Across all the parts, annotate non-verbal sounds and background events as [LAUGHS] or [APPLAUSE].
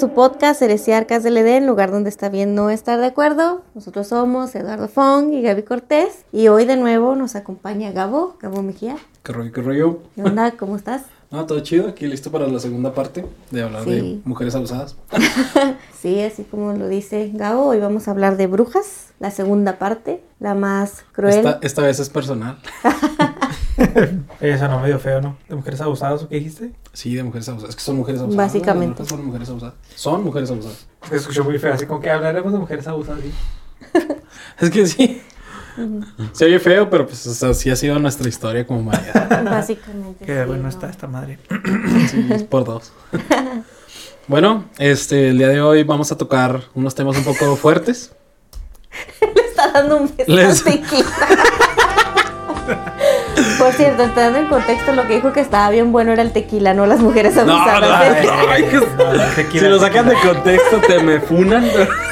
Su podcast Heresiarcas del Edén, lugar donde está bien no estar de acuerdo. Nosotros somos Eduardo Fong y Gaby Cortés y hoy de nuevo nos acompaña Gabo, Gabo Mejía. ¿Qué rollo, qué rollo? ¿Qué onda? ¿Cómo estás? [LAUGHS] No, todo chido, aquí listo para la segunda parte de hablar de mujeres abusadas. [LAUGHS] Sí, así como lo dice Gabo, hoy vamos a hablar de brujas, la segunda parte, la más cruel. Esta, esta vez es personal. [LAUGHS] [LAUGHS] Eso no medio feo, ¿no? ¿De mujeres abusadas o qué dijiste? Sí, de mujeres abusadas. Es que son mujeres abusadas. Básicamente. Son mujeres abusadas. Son mujeres abusadas. Se escuchó muy feo, así como que hablaremos de mujeres abusadas. ¿sí? [LAUGHS] Es que sí. Se oye feo, pero pues o sea, sí ha sido nuestra historia como humanidad. Básicamente. Qué sí, bueno ¿no? está esta madre. Sí, es por dos. [LAUGHS] Bueno, este, el día de hoy vamos a tocar unos temas un poco fuertes. Le está dando un beso Les-. Por cierto, entrando en contexto, lo que dijo que estaba bien bueno era el tequila, no las mujeres abusadas. No, [LAUGHS] el tequila- Si lo sacan de contexto, te me funan.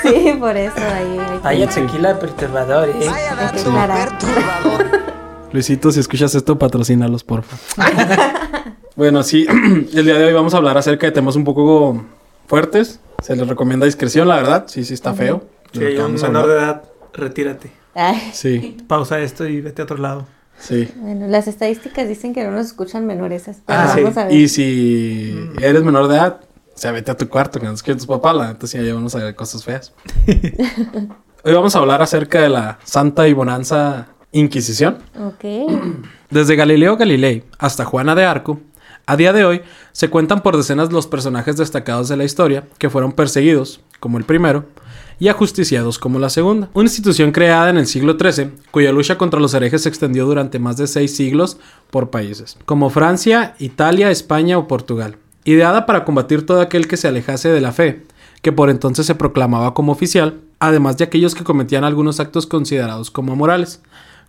Sí, por eso ahí. hay tequila perturbador, ¿eh? aclarar. [LAUGHS] Luisito, si escuchas esto, patrocínalos, porfa. [LAUGHS] bueno, sí, [CLEARS THROAT] el día de hoy vamos a hablar acerca de temas un poco fuertes. Se les recomienda discreción, la verdad. Sí, sí, está feo. Si lo hay un menor de edad, retírate. Ay, Sí, Pausa esto y vete a otro lado. Sí. bueno, las estadísticas dicen que no nos escuchan menores. pero Ah, sí. vamos a ver. Y si eres menor de edad, o sea, vete a tu cuarto, que no escuches tus papás, la neta, sí, ahí vamos a ver cosas feas. [LAUGHS] hoy vamos a hablar acerca de la Santa y Bonanza Inquisición. Ok. [CLEARS THROAT] Desde Galileo Galilei hasta Juana de Arco, a día de hoy se cuentan por decenas los personajes destacados de la historia que fueron perseguidos, como el primero, y ajusticiados como la segunda. Una institución creada en el siglo XIII, cuya lucha contra los herejes se extendió durante más de seis siglos por países, como Francia, Italia, España o Portugal. Ideada para combatir todo aquel que se alejase de la fe, que por entonces se proclamaba como oficial, además de aquellos que cometían algunos actos considerados como amorales.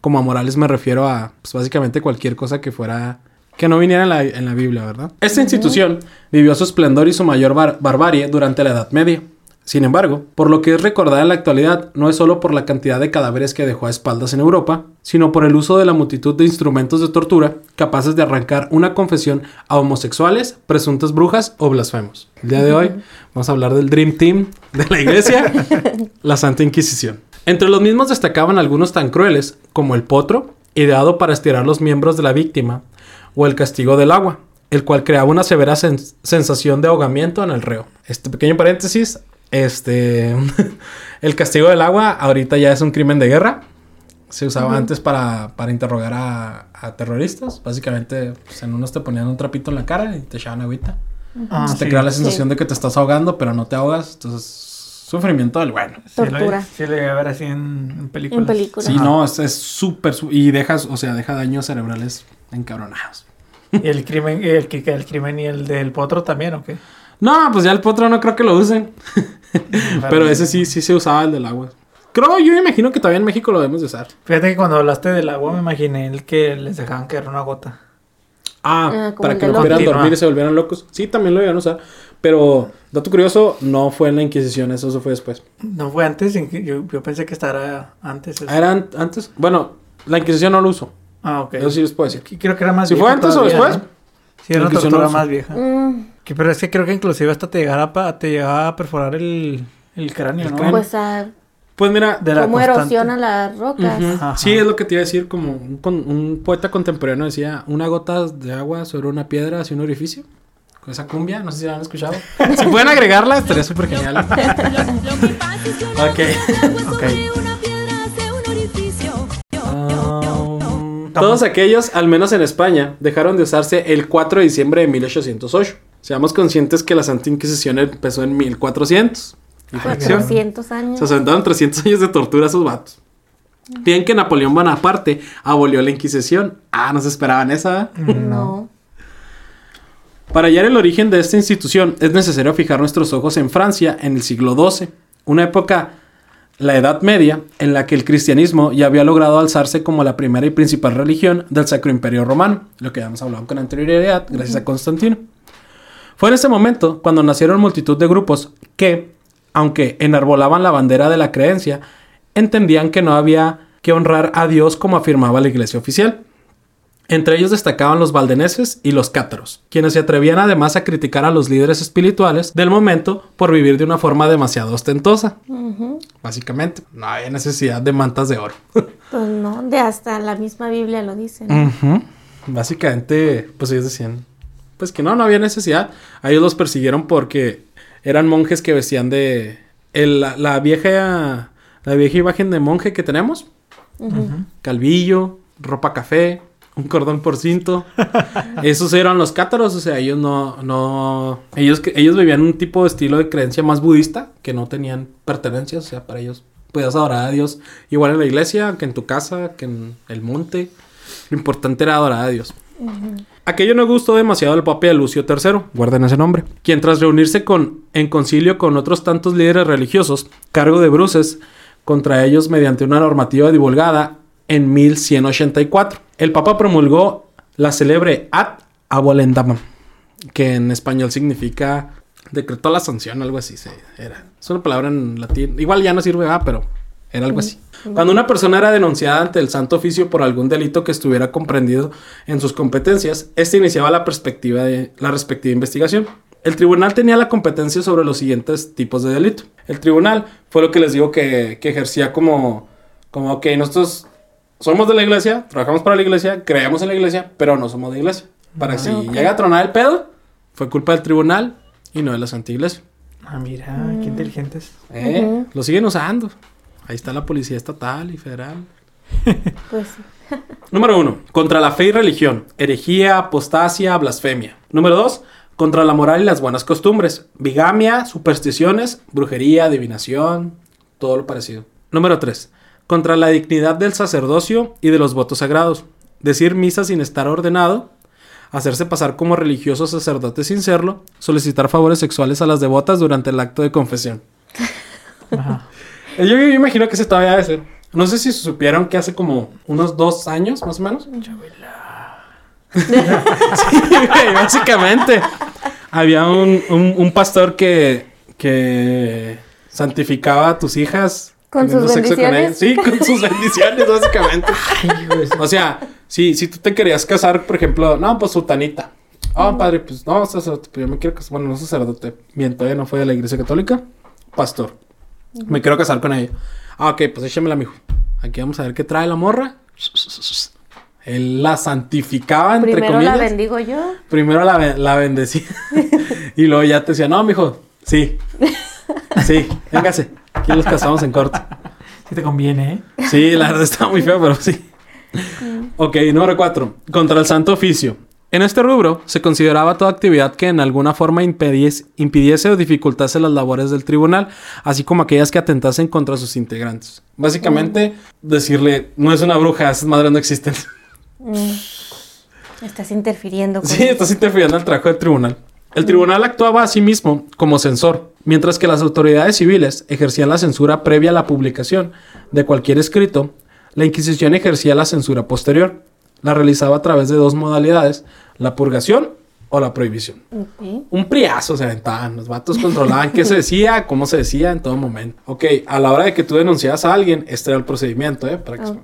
Como amorales me refiero a pues, básicamente cualquier cosa que fuera que no viniera en la, en la Biblia, ¿verdad? Esta institución vivió su esplendor y su mayor bar- barbarie durante la Edad Media. Sin embargo, por lo que es recordada en la actualidad, no es solo por la cantidad de cadáveres que dejó a espaldas en Europa, sino por el uso de la multitud de instrumentos de tortura capaces de arrancar una confesión a homosexuales, presuntas brujas o blasfemos. El día de hoy vamos a hablar del Dream Team de la iglesia, [LAUGHS] la Santa Inquisición. Entre los mismos destacaban algunos tan crueles como el potro, ideado para estirar los miembros de la víctima, o el castigo del agua, el cual creaba una severa sen- sensación de ahogamiento en el reo. Este pequeño paréntesis, este, [LAUGHS] el castigo del agua ahorita ya es un crimen de guerra. Se usaba antes para, para interrogar a, a terroristas. Básicamente, pues, en unos te ponían un trapito en la cara y te echaban agüita. Ah, Entonces te sí. crea la sensación de que te estás ahogando, pero no te ahogas. Entonces, sufrimiento del bueno. Sí, lo- Tortura. Sí, le voy a ver así en, en películas. En películas. Sí, Ajá. no, es súper... y dejas, o sea, deja daños cerebrales encabronados. ¿Y el crimen, el, el crimen y el del potro también o qué? No, pues ya el potro no creo que lo usen. [LAUGHS] Pero ese sí, sí se usaba el del agua. Creo, yo imagino que todavía en México lo debemos de usar. Fíjate que cuando hablaste del agua me imaginé el que les dejaban caer una gota. Ah, Ah, para que no pudieran dormir y se volvieran locos. Sí, también lo iban a usar. Pero, dato curioso, no fue en la Inquisición, eso, eso fue después. No fue antes, yo, yo pensé que estará antes. eso. Ah, ¿Era an- antes? Bueno, la Inquisición no lo usó. Ah, ok. Eso sí les puedo decir. Y Creo que era más Si fue antes o después. ¿no? Sí, era La una tortura no más vieja. Mm, Que, pero es que creo que inclusive hasta te llegaba, pa- te llegaba a perforar el, el cráneo, El ¿no? cráneo. pues ah, Pues mira, De la cómo constante. erosiona las rocas. Ujú. Ajá. Sí, es lo que te iba a decir, como un, con- un poeta contemporáneo decía, una gota de agua sobre una piedra hacia un orificio. Con esa cumbia, no sé si la han escuchado. [LAUGHS] si pueden agregarla, estaría súper genial. ok. [LAUGHS] Ok. Um, todos aquellos, al menos en España, dejaron de usarse el 4 de diciembre de 1808. Seamos conscientes que la Santa Inquisición empezó en 1400. Y fracción. 400 años. Se asentaron 300 años de tortura a esos vatos. Bien que Napoleón Bonaparte abolió la Inquisición. Ah, no se esperaban esa. ¿eh? No. Para hallar el origen de esta institución es necesario fijar nuestros ojos en Francia en el siglo XII, una época, la Edad Media, en la que el cristianismo ya había logrado alzarse como la primera y principal religión del Sacro Imperio Romano, lo que ya hemos hablado con anterioridad gracias a Constantino. Fue en ese momento cuando nacieron multitud de grupos que, aunque enarbolaban la bandera de la creencia, entendían que no había que honrar a Dios como afirmaba la iglesia oficial. Entre ellos destacaban los valdeneses y los cátaros, quienes se atrevían además a criticar a los líderes espirituales del momento por vivir de una forma demasiado ostentosa. Básicamente, no había necesidad de mantas de oro. [LAUGHS] Pues no, de hasta la misma Biblia lo dice. Básicamente, pues ellos decían, pues que no, no había necesidad. A ellos los persiguieron porque eran monjes que vestían de el- la, la vieja la vieja imagen de monje que tenemos. Calvillo, ropa café, un cordón por cinto. [LAUGHS] Esos eran los cátaros, o sea, ellos no, no, ellos, que- ellos vivían un tipo de estilo de creencia más budista, que no tenían pertenencias, o sea, para ellos podías adorar a Dios igual en la iglesia, que en tu casa, que en el monte. Lo importante era adorar a Dios. Aquello no gustó demasiado al papa Lucio III, guarden ese nombre, quien tras reunirse con, en concilio con otros tantos líderes religiosos, cargo de bruces contra ellos mediante una normativa divulgada en 1184. El papa promulgó la célebre Ad Abolendam, que en español significa decretó la sanción, algo así. era. Es una palabra en latín. Igual ya no sirve, ah, pero era algo así. Cuando una persona era denunciada ante el Santo Oficio por algún delito que estuviera comprendido en sus competencias, este iniciaba la perspectiva de la respectiva investigación. El tribunal tenía la competencia sobre los siguientes tipos de delito. El tribunal fue lo que les digo que, que ejercía como, como, ok, nosotros somos de la iglesia, trabajamos para la iglesia, creemos en la iglesia, pero no somos de iglesia. Para que si ok. llega a tronar el pedo, fue culpa del tribunal y no de la Santa Iglesia. Ah, mira, qué inteligentes. ¿Eh? Ujú. Lo siguen usando. Ahí está la policía estatal y federal. [LAUGHS] Pues sí. [LAUGHS] Número uno, contra la fe y religión, herejía, apostasia, blasfemia. Número dos, contra la moral y las buenas costumbres, bigamia, supersticiones, brujería, adivinación, todo lo parecido. Número tres, contra la dignidad del sacerdocio y de los votos sagrados, decir misa sin estar ordenado, hacerse pasar como religioso sacerdote sin serlo, solicitar favores sexuales a las devotas durante el acto de confesión. Ajá. Eh, Yo, yo imagino que se todavía debe ser. No sé si supieron que hace como unos dos años, más o menos. [LAUGHS] sí, básicamente. Había un, un- un pastor que, que santificaba a tus hijas. ¿Con sus sexo bendiciones? ellas. Sí, con sus bendiciones, básicamente. [LAUGHS] O sea, si, si tú te querías casar, por ejemplo, no, pues sultanita. Oh, padre, pues no, sacerdote, pues yo me quiero casar. Bueno, no sacerdote. Todavía no fue de la iglesia católica. Pastor. Me quiero casar con ella. Ah, ok, pues échamela, mijo. Aquí vamos a ver qué trae la morra. Él la santificaba, entre Primero comillas. la bendigo yo. Primero la, la bendecía. [LAUGHS] y luego ya te decía, no, mijo, sí. Sí, véngase. Aquí los casamos en corto. Si te conviene, ¿eh? Sí, la verdad estaba muy feo, pero sí. Ok, número cuatro. Contra el santo oficio. En este rubro se consideraba toda actividad que en alguna forma impidiese o dificultase las labores del tribunal, así como aquellas que atentasen contra sus integrantes. Básicamente, decirle, no es una bruja, esas madres no existen. Mm. Estás interfiriendo con Sí, estás interfiriendo en el trabajo del tribunal. El tribunal actuaba a sí mismo como censor, mientras que las autoridades civiles ejercían la censura previa a la publicación de cualquier escrito, la Inquisición ejercía la censura posterior. La realizaba a través de dos modalidades, la purgación o la prohibición. Un priazo se aventaban, los vatos controlaban qué se decía, cómo se decía en todo momento. Ok, a la hora de que tú denuncias a alguien, este era el procedimiento, ¿eh? Para que Oh.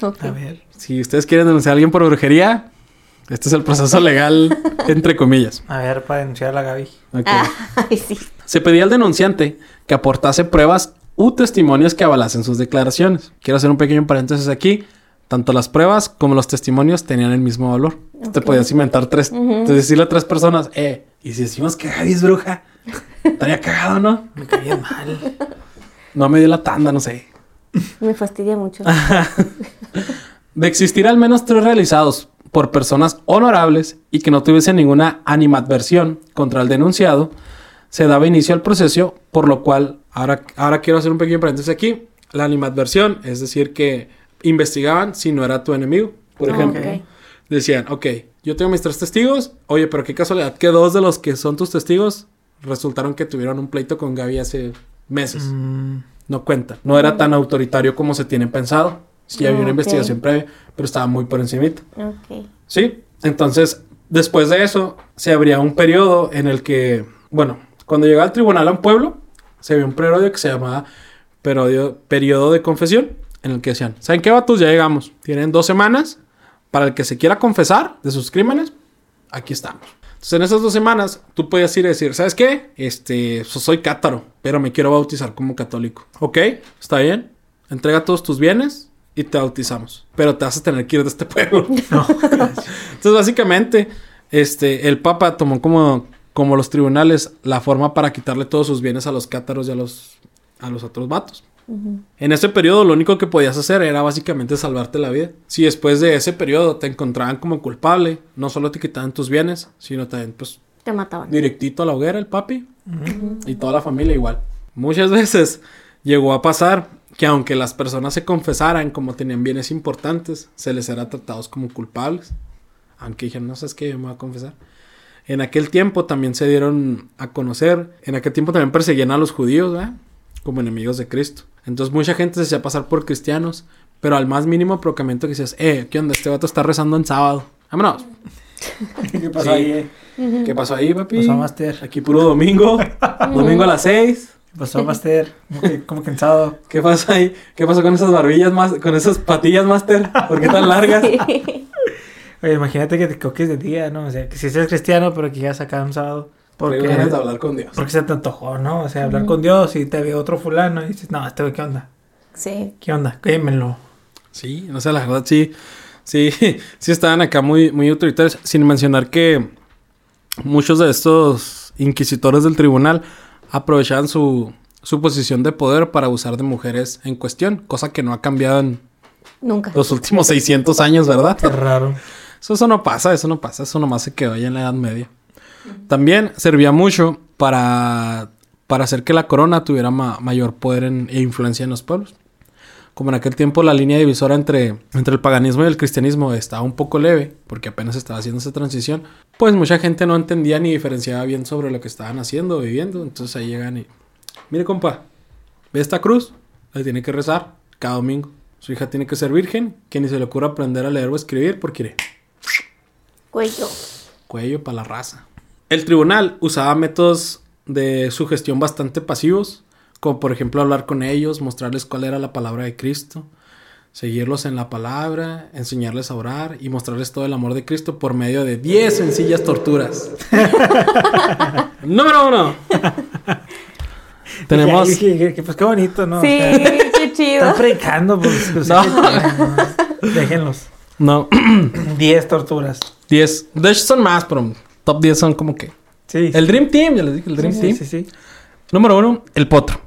[LAUGHS] Ok. A ver. si ustedes quieren denunciar a alguien por brujería, este es el proceso legal, [LAUGHS] entre comillas. A ver, para denunciar a la Gaby. Ok. Ah, [LAUGHS] Ay, sí. Se pedía al denunciante que aportase pruebas u testimonios que avalasen sus declaraciones. Quiero hacer un pequeño paréntesis aquí. Tanto las pruebas como los testimonios tenían el mismo valor. Te podías inventar tres, Ujú. decirle a tres personas, eh, y si decimos que Gaby es bruja, estaría cagado, ¿no? Me caía mal. No me dio la tanda, no sé. Me fastidia mucho. [LAUGHS] De existir al menos tres realizados por personas honorables y que no tuviesen ninguna animadversión contra el denunciado, se daba inicio al proceso, por lo cual, ahora, ahora quiero hacer un pequeño paréntesis aquí. La animadversión, es decir, que investigaban si no era tu enemigo. Por Ah, ejemplo, decían, ok, yo tengo mis tres testigos, oye, pero qué casualidad que dos de los que son tus testigos resultaron que tuvieron un pleito con Gaby hace meses. Mm, No cuenta. No era tan autoritario como se tiene pensado. Sí había una investigación previa, pero estaba muy por encimita. Ok. Sí. Entonces, después de eso, se abría un periodo en el que, bueno, cuando llegaba el tribunal a un pueblo, se había un periodo que se llamaba periodo, periodo de confesión, en el que decían, ¿saben qué vatos? Ya llegamos. Tienen dos semanas para el que se quiera confesar de sus crímenes, aquí estamos. Entonces, en esas dos semanas, tú puedes ir y decir, ¿sabes qué? Este, so- soy cátaro, pero me quiero bautizar como católico. ¿Ok? ¿Está bien? Entrega todos tus bienes y te bautizamos. Pero te vas a tener que ir de este pueblo. [LAUGHS] [LAUGHS] Entonces, básicamente, este, el Papa tomó como, como los tribunales la forma para quitarle todos sus bienes a los cátaros y a los, a los otros vatos. En ese periodo lo único que podías hacer era básicamente salvarte la vida. Si después de ese periodo te encontraban como culpable, no solo te quitaban tus bienes, sino también pues Te mataban. directito a la hoguera el papi y toda la familia igual. Muchas [LAUGHS] veces llegó a pasar que aunque las personas se confesaran como tenían bienes importantes, se les era tratados como culpables. Aunque dijeron, no sabes qué, yo me voy a confesar. En aquel tiempo también se dieron a conocer, en aquel tiempo también perseguían a los judíos, ¿verdad? Como enemigos de Cristo. Entonces mucha gente se hacía pasar por cristianos, pero al más mínimo proclamamiento que decías, eh, ¿qué onda? Este vato está rezando en sábado. Vámonos. [LAUGHS] ¿Qué pasó Sí. ahí? eh? ¿Qué pasó ahí, papi? ¿Qué pasó, Master? Aquí puro domingo. [LAUGHS] domingo a las 6. ¿Qué pasó, Master? Como que- Como cansado. ¿Qué pasa ahí? ¿Qué pasó con esas barbillas más, con esas patillas, Master? ¿Por qué tan largas? [LAUGHS] Oye, imagínate que te coques de día, ¿no? O sea, que si eres cristiano, pero que llegas acá un sábado. Porque Porque, ganas de hablar con Dios. porque se te antojó, ¿no? O sea, hablar con Dios y te ve otro fulano y dices, no, este güey, ¿qué onda? Sí. ¿Qué onda? Quémelo. Sí, no sé, la verdad sí, sí, [LAUGHS] sí estaban acá muy, muy autoritarios, sin mencionar que muchos de estos inquisitores del tribunal aprovechaban su, su posición de poder para abusar de mujeres en cuestión, cosa que no ha cambiado en Nunca. los últimos 600 años, ¿verdad? Qué raro. Eso, eso no pasa, eso no pasa, eso nomás se quedó ahí en la Edad Media. También servía mucho para, para hacer que la corona tuviera ma- mayor poder en- e influencia en los pueblos. Como en aquel tiempo la línea divisora entre, entre el paganismo y el cristianismo estaba un poco leve, porque apenas estaba haciendo esa transición, pues mucha gente no entendía ni diferenciaba bien sobre lo que estaban haciendo o viviendo. Entonces ahí llegan y, mire compa, ve esta cruz, la tiene que rezar cada domingo. Su hija tiene que ser virgen, que ni se le ocurra aprender a leer o escribir, porque Cuello. cuello para la raza. El tribunal usaba métodos de sugestión bastante pasivos, como por ejemplo hablar con ellos, mostrarles cuál era la palabra de Cristo, seguirlos en la palabra, enseñarles a orar y mostrarles todo el amor de Cristo por medio de 10 sencillas torturas. [LAUGHS] Número uno. [LAUGHS] Tenemos... Que, pues qué bonito, ¿no? O Sí, sea, qué chido. están predicando, pues. pues. Déjenlos. No, [CLEARS THROAT] 10 torturas. 10. De hecho son más, pero top 10 son como que... Sí. El Dream Team, ya les dije, el Dream sí, Team. sí, sí. Número uno, el potro.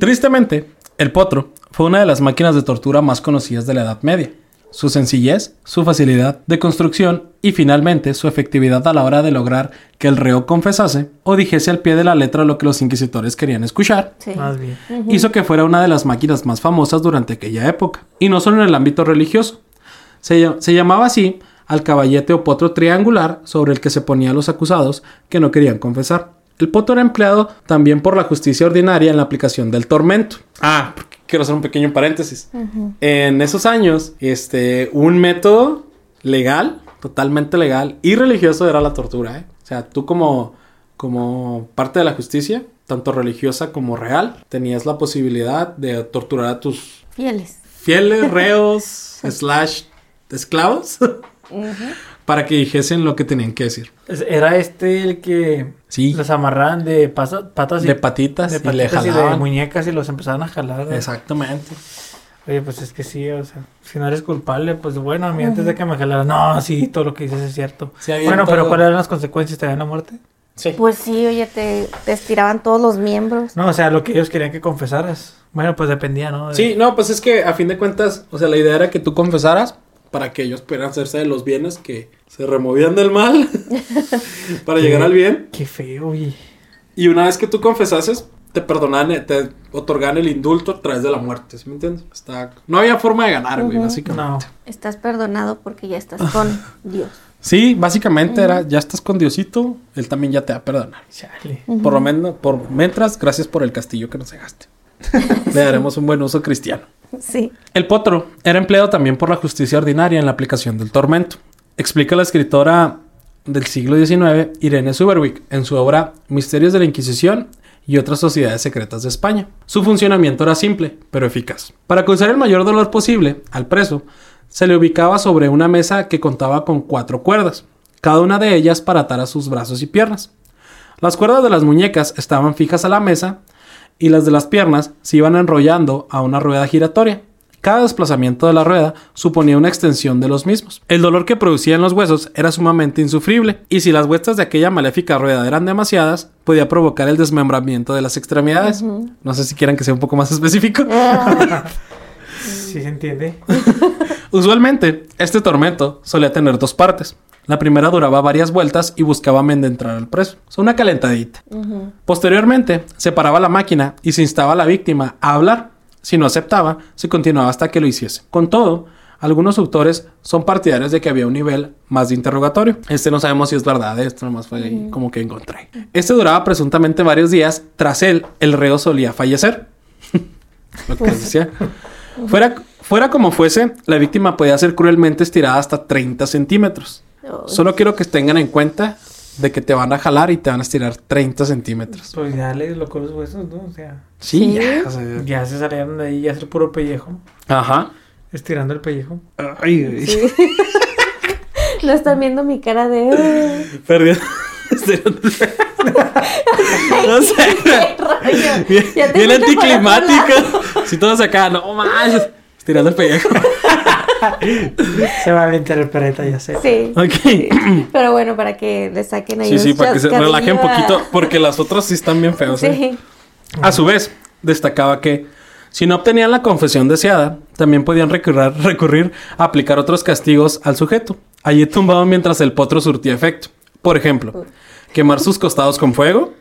Tristemente, el potro fue una de las máquinas de tortura más conocidas de la Edad Media. Su sencillez, su facilidad de construcción y finalmente su efectividad a la hora de lograr que el reo confesase o dijese al pie de la letra lo que los inquisidores querían escuchar, Sí. Más bien. hizo que fuera una de las máquinas más famosas durante aquella época, y no solo en el ámbito religioso. Se llamaba así al caballete o potro triangular sobre el que se ponían los acusados que no querían confesar. El potro era empleado también por la justicia ordinaria en la aplicación del tormento. Ah, porque quiero hacer un pequeño paréntesis. En esos años, este, un método legal, totalmente legal y religioso era la tortura. ¿eh? O sea, tú como, como parte de la justicia, tanto religiosa como real, tenías la posibilidad de torturar a tus Fieles. fieles reos [LAUGHS] slash esclavos para que dijesen lo que tenían que decir. Era este el que Sí, los amarraban de pasa- patas y de patitas, de y le patitas y de jalaban. muñecas y los empezaban a jalar. ¿no? Exactamente. Oye, pues es que sí, o sea, si no eres culpable, pues bueno, a mí antes de que me jalaran, no, sí, todo lo que dices es cierto. Sí, bueno, todo- pero ¿cuáles eran las consecuencias? ¿Te dan la muerte? Sí. Pues sí, oye, te, te estiraban todos los miembros. No, o sea, lo que ellos querían que confesaras. Bueno, pues dependía, ¿no? De- Sí, no, pues es que a fin de cuentas, o sea, la idea era que tú confesaras para que ellos pudieran hacerse de los bienes que se removían del mal [LAUGHS] para llegar al bien. Qué feo, oye. Y una vez que tú confesases, te perdonan, te otorgan el indulto a través de la muerte, ¿sí me entiendes? Está... No había forma de ganar, güey, básicamente. No. Estás perdonado porque ya estás con [LAUGHS] Dios. Sí, básicamente era, ya estás con Diosito, él también ya te va a perdonar. Chale. Por lo menos, por mientras, gracias por el castillo que nos dejaste. [LAUGHS] Le daremos un buen uso cristiano. Sí. El potro era empleado también por la justicia ordinaria en la aplicación del tormento. Explica la escritora del siglo XIX, Irene Suberwick, en su obra Misterios de la Inquisición y otras sociedades secretas de España. Su funcionamiento era simple, pero eficaz. Para causar el mayor dolor posible al preso, se le ubicaba sobre una mesa que contaba con cuatro cuerdas, cada una de ellas para atar a sus brazos y piernas. Las cuerdas de las muñecas estaban fijas a la mesa y las de las piernas se iban enrollando a una rueda giratoria. Cada desplazamiento de la rueda suponía una extensión de los mismos. El dolor que producían los huesos era sumamente insufrible, y si las vueltas de aquella maléfica rueda eran demasiadas, podía provocar el desmembramiento de las extremidades. No sé si quieran que sea un poco más [LAUGHS] específico. [LAUGHS] Sí se entiende. [LAUGHS] Usualmente, este tormento solía tener dos partes. La primera duraba varias vueltas y buscaba entrar al preso. O sea, una calentadita. Posteriormente, se paraba la máquina y se instaba a la víctima a hablar. Si no aceptaba, se continuaba hasta que lo hiciese. Con todo, algunos autores son partidarios de que había un nivel más de interrogatorio. Este no sabemos si es verdad, esto nomás fue ahí como que encontré. Este duraba presuntamente varios días. Tras él, el reo solía fallecer. [LAUGHS] Lo que les decía. [LAUGHS] Fuera, fuera como fuese, la víctima podía ser cruelmente estirada hasta 30 centímetros. Solo quiero que tengan en cuenta de que te van a jalar y te van a estirar 30 centímetros. Pues ya le deslocó los huesos, ¿no? O sea, Sí, Sí. ya. o sea, ya se salieron de ahí, ya es el puro pellejo. Ajá. Estirando el pellejo. Ay. Sí. [LAUGHS] no están viendo mi cara de. [LAUGHS] Perdió. [LAUGHS] no sé. ¡Qué rollo! Bien, bien anticlimático. Si todos acá, no manches. Estirando el pellejo. [LAUGHS] Se va a pereta, ya sé. Sí. Ok. Pero bueno, para que le saquen ahí Sí, un sí, para que se chascarrillo relaje un poquito. Porque las otras sí están bien feos. ¿eh? Sí. A su vez, destacaba que si no obtenían la confesión deseada, también podían recurrir, recurrir a aplicar otros castigos al sujeto, allí tumbado mientras el potro surtía efecto. Por ejemplo, quemar sus costados con fuego,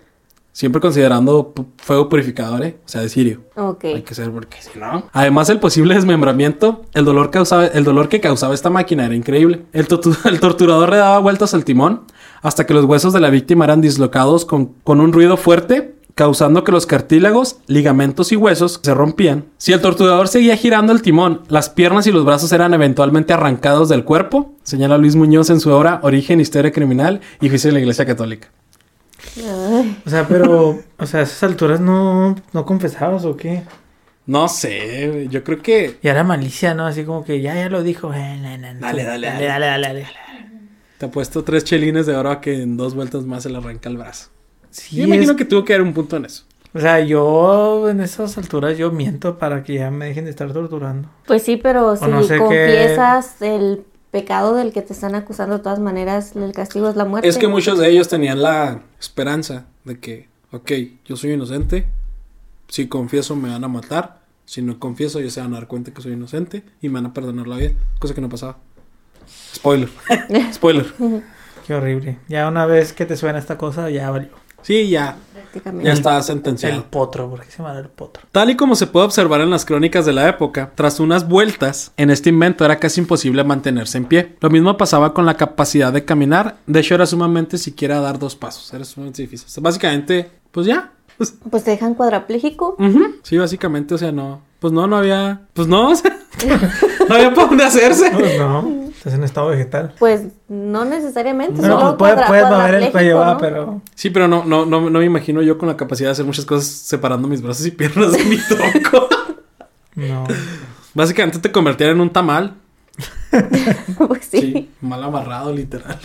siempre considerando fuego purificador, ¿eh? o sea, de sirio. Ok. Hay que ser porque si no. Además, el posible desmembramiento, el dolor, causaba, el dolor que causaba esta máquina era increíble. [LAUGHS] El torturador le daba vueltas al timón hasta que los huesos de la víctima eran dislocados con, con un ruido fuerte, causando que los cartílagos, ligamentos y huesos se rompían. Si el torturador seguía girando el timón, las piernas y los brazos eran eventualmente arrancados del cuerpo, señala Luis Muñoz en su obra Origen, Historia Criminal y Juicio de la Iglesia Católica. Ay, O sea, pero, o sea, a esas alturas no, no confesabas o qué. No sé, yo creo que Y era malicia, ¿no? Así como que ya, ya lo dijo. Eh, no, no. Dale, dale, dale, dale, dale, dale. te ha puesto tres chelines de oro a que en dos vueltas más se le arranca el brazo. Sí, Yo imagino es- que tuvo que haber un punto en eso. O sea, yo en esas alturas yo miento para que ya me dejen de estar torturando. Pues sí, pero si no sé qué- confiesas el pecado del que te están acusando, de todas maneras, el castigo es la muerte. Es que muchos de ellos tenían la esperanza de que, ok, yo soy inocente, si confieso me van a matar, si no confieso ya se van a dar cuenta que soy inocente y me van a perdonar la vida, cosa que no pasaba. Spoiler. [LAUGHS] Spoiler. Qué horrible. Ya una vez que te suena esta cosa, ya valió. Sí, ya, Prácticamente. ya está El sentenciado. potro, porque se llama el potro. Tal y como se puede observar en las crónicas de la época, tras unas vueltas, en este invento era casi imposible mantenerse en pie. Lo mismo pasaba con la capacidad de caminar, de hecho era sumamente siquiera dar dos pasos, era sumamente difícil. O sea, básicamente, pues ya. Pues, [LAUGHS] Pues te dejan cuadrapléjico. Sí, básicamente, o sea, no. Pues no, no había. Pues no, o sea, [LAUGHS] no había por dónde hacerse. Pues no, estás en estado vegetal. Pues no necesariamente. Solo pues puede, cuadra- puedes mover el cuello, va, ¿no? pero... Sí, pero no, no, no, no me imagino yo con la capacidad de hacer muchas cosas separando mis brazos y [LAUGHS] piernas de mi tronco. No. Básicamente te convertían en un tamal. [LAUGHS] pues sí. Sí, mal amarrado, literal.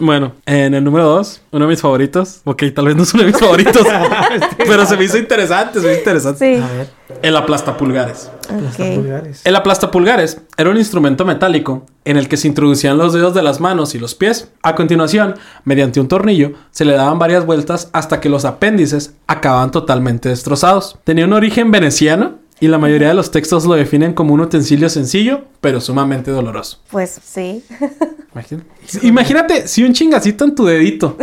Bueno, en el número 2, uno de mis favoritos. Ok, tal vez no es uno de mis favoritos. [LAUGHS] pero se me hizo interesante, se me hizo interesante. sí. A ver, El aplastapulgares. las Ok. pulgares. El aplastapulgares era un instrumento metálico en el que se introducían los dedos de las manos y los pies. A continuación, mediante un tornillo, se le daban varias vueltas hasta que los apéndices acababan totalmente destrozados. Tenía un origen veneciano y la mayoría de los textos lo definen como un utensilio sencillo, pero sumamente doloroso. Pues sí. [LAUGHS] Imagínate, Imagínate si un chingacito en tu dedito,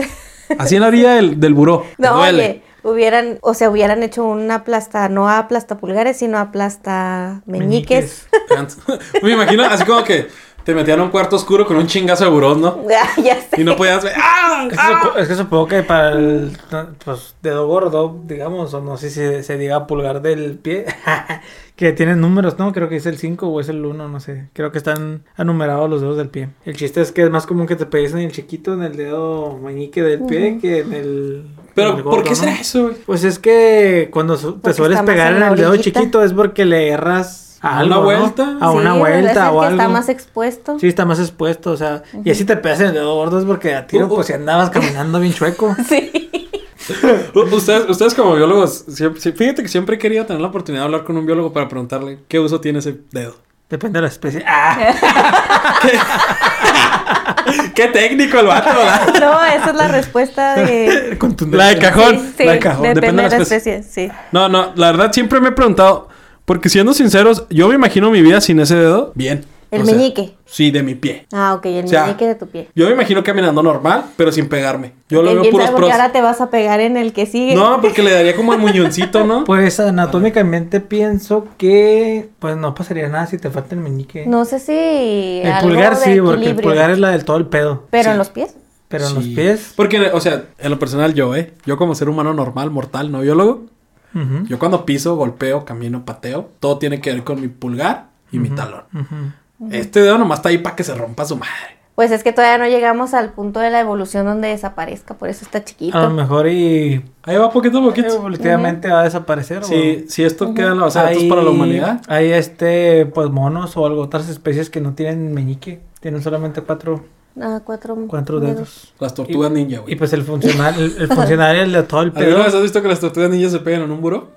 así en la orilla del, del buró. No, duele. oye, hubieran, o sea, hubieran hecho una aplasta, no aplasta pulgares, sino aplasta meñiques. [LAUGHS] Me imagino así como que te metían a un cuarto oscuro con un chingazo de buró, ¿no? [LAUGHS] Ah, ya sé. Y no podías ver. ¡Ah! Es que, ¡Ah! supo- es que supongo que para el pues, dedo gordo, digamos, o no sé si se diga pulgar del pie, [LAUGHS] que tienen números, ¿no? Creo que es el 5 o es el 1, no sé. Creo que están enumerados los dedos del pie. El chiste es que es más común que te pegues en el chiquito, en el dedo meñique del pie, que en el... Pero, ¿por qué ¿no? será eso, güey? Pues es que cuando su- te sueles pegar en el dedo chiquito es porque le erras A algo, una ¿no? vuelta. A una es vuelta el o que algo. está más expuesto. Sí, está más expuesto, o sea, y así te pegas en el dedo gordo es porque a tiro, Uh, uh. pues si andabas caminando bien chueco. [LAUGHS] Sí. [LAUGHS] Ustedes, ustedes como biólogos, siempre- fíjate que siempre he querido tener la oportunidad de hablar con un biólogo para preguntarle qué uso tiene ese dedo. Depende de la especie. Ah, [LAUGHS] Qué técnico el vato, ¿verdad? No, esa es la respuesta de. La de cajón. Sí, sí, la de cajón. depende, de la especie. Sí. No, no, la verdad siempre me he preguntado, porque siendo sinceros, yo me imagino mi vida sin ese dedo bien. El O sea, meñique. Sí, de mi pie. Ah, ok, el O sea, meñique de tu pie. Yo me imagino caminando normal, pero sin pegarme. Yo lo veo puros pros. qué ahora te vas a pegar en el que sigue. No, porque le daría como el [LAUGHS] muñoncito, ¿no? Pues anatómicamente pienso que pues no pasaría nada si te falta el meñique. No sé si. el algo pulgar de sí, porque el pulgar es la del todo el pedo. Pero Sí. en los pies. Pero en los pies. Porque, o sea, en lo personal yo, ¿eh? Yo como ser humano normal, mortal, no biólogo, yo cuando piso, golpeo, camino, pateo, todo tiene que ver con mi pulgar y mi talón. Este dedo nomás está ahí para que se rompa su madre. Pues es que todavía no llegamos al punto de la evolución donde desaparezca, por eso está chiquito. A lo mejor y Ahí va poquito a poquito. evolutivamente va a desaparecer. Si, si esto queda en la base de hay, datos para la humanidad. Hay este, pues monos o algo, otras especies que no tienen meñique. Tienen solamente cuatro, Ah, cuatro, cuatro dedos. Las tortugas ninja, Y güey. pues el funcional, el, el funcionario de todo el ¿Alguna pedo. vez has visto que las tortugas ninja se pegan en un buró?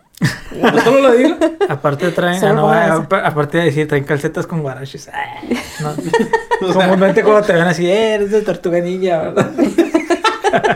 No [LAUGHS] solo lo digo. Aparte traen, ah, no, ah, aparte de decir, traen calcetas con guaraches. Ah, no. [LAUGHS] O sea, Comúnmente cuando te ven así, eh, eres de tortuga ninja, ¿verdad? [LAUGHS]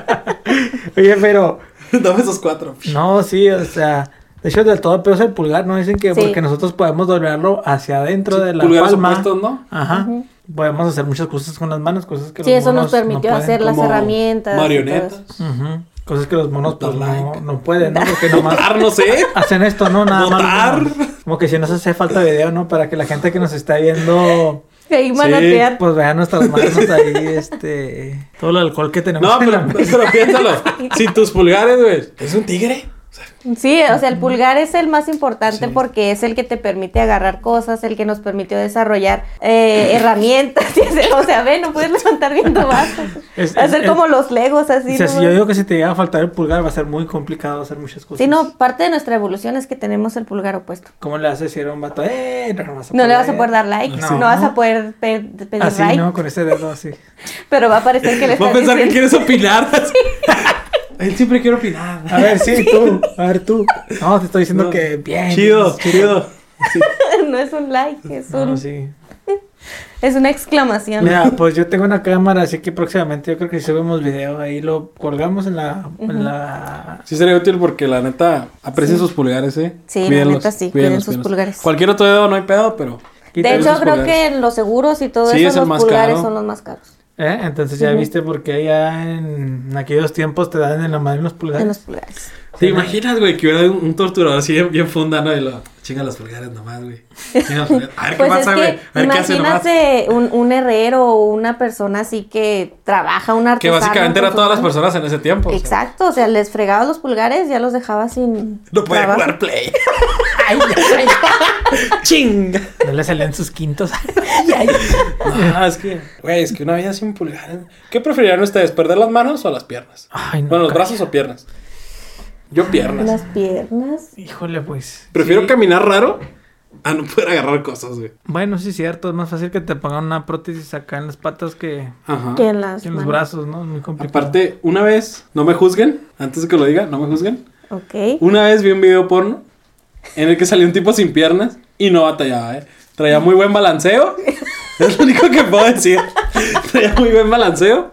Oye, pero, dame esos cuatro. no, sí, o sea, de hecho, del todo el pedo es el pulgar, ¿no? Dicen que Sí. porque nosotros podemos doblarlo hacia adentro de la Pulgares palma. opuestos, ¿no? Ajá. Podemos hacer muchas cosas con las manos, cosas que Sí, los eso nos monos no permitió pueden. hacer las herramientas. Marionetas. Ujú. Cosas que los monos pues, no, pueden, ¿no? Porque nomás [LAUGHS] Notar, no sé. hacen esto, ¿no? Nada Notar. más. como- Como que si nos hace falta video, ¿no? Para que la gente que nos está viendo, [LAUGHS] Ahí manotear. pues vea nuestras manos ahí, este... Todo el alcohol que tenemos No, en la pero, piénsalo. [LAUGHS] Sin tus pulgares, güey. Es un tigre. Sí, o sea, el pulgar es el más importante porque es el que te permite agarrar cosas, el que nos permitió desarrollar eh, herramientas. [LAUGHS] o sea, ve, no puedes levantar bien tu vaso. [LAUGHS] Es- hacer es- como los legos, así. O sea, ¿no? si yo digo que si te llega a faltar el pulgar va a ser muy complicado hacer muchas cosas. Sí, no, parte de nuestra evolución es que tenemos el pulgar opuesto. ¿Cómo le haces si era un vato? ¡Eh! No, vas a No le vas a poder dar like, No. no, vas a poder pe- pedir Así, like, ¿no? Con ese dedo así. [LAUGHS] pero va a parecer que le voy a estás pensar que quieres opinar. Él siempre quiere opinar. A ver, [LAUGHS] sí, tú. A ver, tú. No, te estoy diciendo No. que bien. Chido, chido. [LAUGHS] no es un like, es, un, No, sí. [LAUGHS] es una exclamación. Mira, pues yo tengo una cámara, así que próximamente yo creo que si subimos video, ahí lo colgamos en la... en la... Sí sería útil porque la neta aprecien sus pulgares, ¿eh? Sí, la neta sí, cuiden sus cuídenlos. pulgares. Cualquier otro dedo no hay pedo, pero... De hecho, creo pulgares. que en los seguros y todo Sí, es eso, el los más pulgares caro. son los más caros. ¿Eh? Entonces ya viste porque ya en, en aquellos tiempos te dan en la madre los pulgares. En los pulgares. ¿Te imaginas, güey, que hubiera un, un torturador así bien, bien funda, ¿no? Y lo chinga los pulgares nomás, güey. Pulgares. A ver qué Pues pasa, es güey. que A ver qué hace nomás. imagínate un, un herrero o una persona así que trabaja, un Que artesano. básicamente con era sus todas las personas en ese tiempo. o sea. Exacto, o sea, les fregaba los pulgares, ya los dejaba sin No puede trabajo. jugar play. [LAUGHS] ¡Ay, ay, Chinga. No le salían sus quintos. [LAUGHS] No, es que, güey, es que una vida sin pulgares. ¿Qué preferirían ustedes, perder las manos o las piernas? Ay, no. bueno, los brazos o piernas. Yo piernas. Las piernas. Híjole, pues. Prefiero Sí. caminar raro a no poder agarrar cosas, güey. Bueno, sí es cierto. Es más fácil que te pongan una prótesis acá en las patas que, Ajá. Que en las que en los brazos, ¿no? Es muy complicado. Aparte, una vez, no me juzguen, antes de que lo diga, no me juzguen. Ok. Una vez vi un video porno en el que salió un tipo sin piernas y no batallaba, ¿eh? Traía muy buen balanceo. [LAUGHS] Es lo único que puedo decir. Traía muy buen balanceo.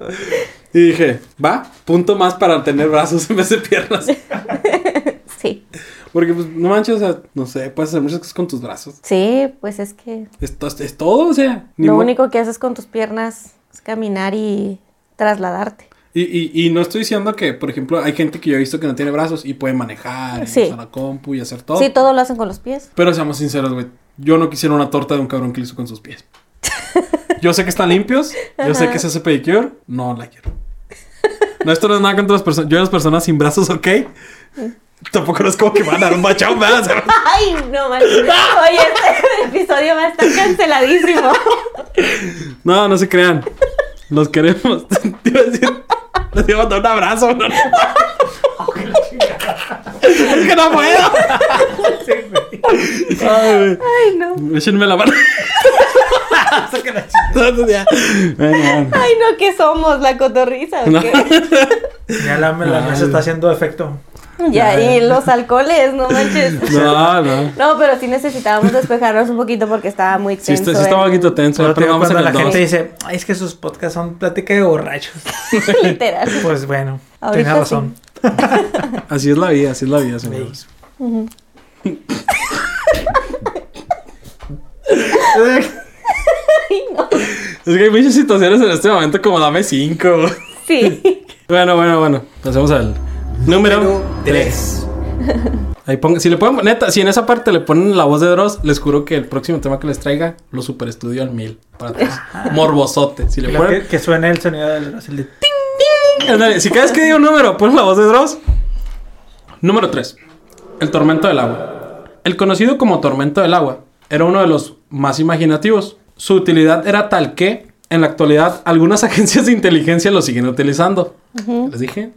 Y dije, va, punto más para tener brazos en vez de piernas. [LAUGHS] Sí. Porque, pues, no manches, o sea, no sé, puedes hacer muchas cosas con tus brazos. Sí, pues es que Esto es, es todo, o sea. ni lo único que haces con tus piernas es caminar y trasladarte. Y, y, y no estoy diciendo que, por ejemplo, hay gente que yo he visto que no tiene brazos y puede manejar, y usar la compu y hacer todo. Sí, todo lo hacen con los pies. Pero seamos sinceros, güey. Yo no quisiera una torta de un cabrón que lo hizo con sus pies. [LAUGHS] Yo sé que están limpios. Yo sé que se hace pedicure. No la quiero. No, esto no es nada contra las personas. Yo las personas sin brazos, ok. Tampoco no es como que van a dar un bachón, ¿verdad? [LAUGHS] Ay, no manches. Oye, este episodio va a estar canceladísimo. No, no se crean. Los queremos. [LAUGHS] Te iba a decir. Les iba a dar un abrazo. No, no. es que no puedo. Ay, Ay, no. güey. Échenme la mano. [LAUGHS] Ay, no, ¿qué somos? ¿La cotorriza o No. qué? Ya la, la mesa está haciendo efecto. [LAUGHS] Y los alcoholes, no manches. [LAUGHS] No, no. No, pero sí necesitábamos despejarnos un poquito porque estaba muy Sí, tenso. está, sí está un poquito tenso. Pero, Pero vamos a la con gente dos. dice, Ay, es que sus podcasts son plática de borrachos. [LAUGHS] Literal. Pues bueno, tenga razón. Así es la vida, así es la vida, señores. Ay, no. Es que hay muchas situaciones en este momento como dame cinco. Sí. Bueno, bueno, bueno. Pasemos al número 3. Ahí ponga, si le ponen, neta, si en esa parte le ponen la voz de Dross, les juro que el próximo tema que les traiga lo super estudio al mil. Para todos. Morbosote. Si le ponen, que, que suene el sonido del el de Ándale, si cada vez que diga un número, pones la voz de Dross. Número 3. El tormento del agua. El conocido como tormento del agua era uno de los más imaginativos. Su utilidad era tal que, en la actualidad, algunas [LAUGHS] agencias de inteligencia lo siguen utilizando. ¿Les dije?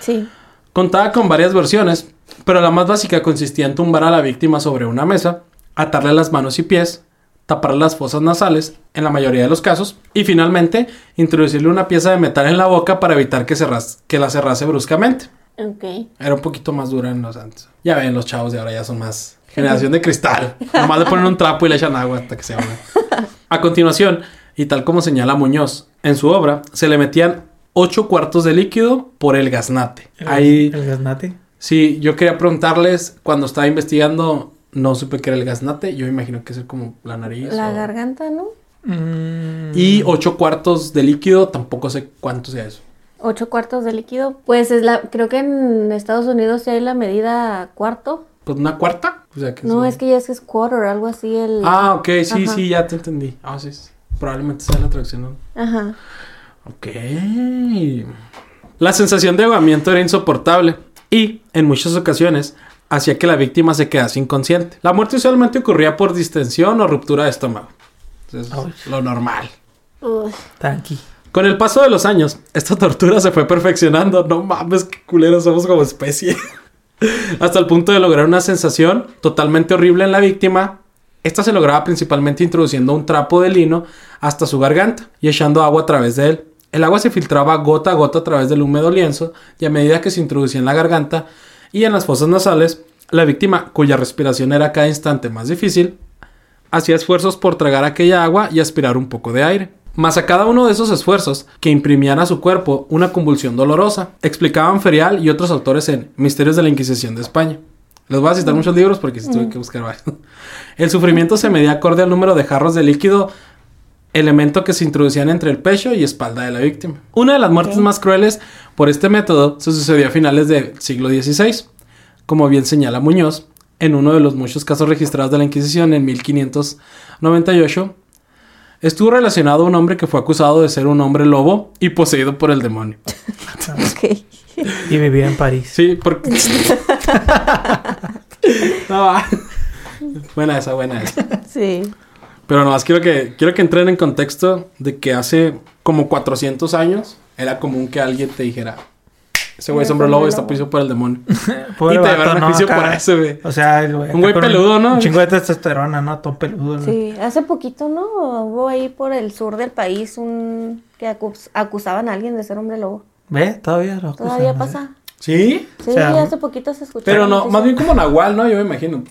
Sí. Contaba con varias versiones, pero la más básica consistía en tumbar a la víctima sobre una mesa, atarle las manos y pies, tapar las fosas nasales, en la mayoría de los casos, y finalmente introducirle una pieza de metal en la boca para evitar que, cerras- que la cerrase bruscamente. Ok. Era un poquito más dura en los antes. Ya ven, los chavos de ahora ya son más generación de cristal. [LAUGHS] Nomás le ponen un trapo y le echan agua hasta que se abra. A continuación, y tal como señala Muñoz, en su obra se le metían 8 cuartos de líquido por el gaznate. el, Ahí, el gaznate. sí, yo quería preguntarles, cuando estaba investigando, no supe que era el gaznate. Yo imagino que es como la nariz. La o- garganta, ¿no? Mm, Y 8 cuartos de líquido, tampoco sé cuánto sea eso. Ocho cuartos de líquido. Pues es la, creo que en Estados Unidos sí hay la medida cuarto. Pues una cuarta. O sea, que No, es que ya es que es quarter, algo así el. Ah, ok, sí, Ajá. sí, ya te entendí. Ah, sí, sí. Probablemente sea la traducción. ¿no? Ajá. Ok. La sensación de ahogamiento era insoportable y, en muchas ocasiones, hacía que la víctima se quedase inconsciente. La muerte usualmente ocurría por distensión o ruptura de estómago. Eso Ouch. es lo normal. Uy. Tanqui. Con el paso de los años, esta tortura se fue perfeccionando. No mames, qué culeros somos como especie. [LAUGHS] Hasta el punto de lograr una sensación totalmente horrible en la víctima. Esta se lograba principalmente introduciendo un trapo de lino hasta su garganta y echando agua a través de él. El agua se filtraba gota a gota a través del húmedo lienzo y a medida que se introducía en la garganta y en las fosas nasales, la víctima, cuya respiración era cada instante más difícil, hacía esfuerzos por tragar aquella agua y aspirar un poco de aire. Mas a cada uno de esos esfuerzos, que imprimían a su cuerpo una convulsión dolorosa, explicaban Ferial y otros autores en Misterios de la Inquisición de España. Les voy a citar muchos libros porque sí tuve que buscar varios. El sufrimiento se medía acorde al número de jarros de líquido, elemento que se introducían entre el pecho y espalda de la víctima. Una de las muertes más crueles por este método se sucedió a finales del siglo XVI, como bien señala Muñoz, en uno de los muchos casos registrados de la Inquisición en 1598, estuvo relacionado a un hombre que fue acusado de ser un hombre lobo y poseído por el demonio. [LAUGHS] Ok. Y vivía en París. Sí, porque... [LAUGHS] No, va. buena esa, buena esa. Sí. Pero nomás quiero que, quiero que entren en contexto de que hace como 400 años era común que alguien te dijera, ese güey es hombre lobo y está lobo". piso por el demonio. [LAUGHS] Pobre [LAUGHS] y te llevaron a juicio por eso, güey. O sea, el güey Un güey peludo, ¿no? Un chingo de testosterona, ¿no? Todo peludo. ¿no? Sí, hace poquito, ¿no? Hubo ahí por el sur del país un que acus- acusaban a alguien de ser hombre lobo. ¿Ve? Todavía lo Todavía acusan, ¿no? pasa. ¿Sí? Sí, O sea, hace poquito se escuchó. Pero no, más bien como Nahual, ¿no? Yo me imagino.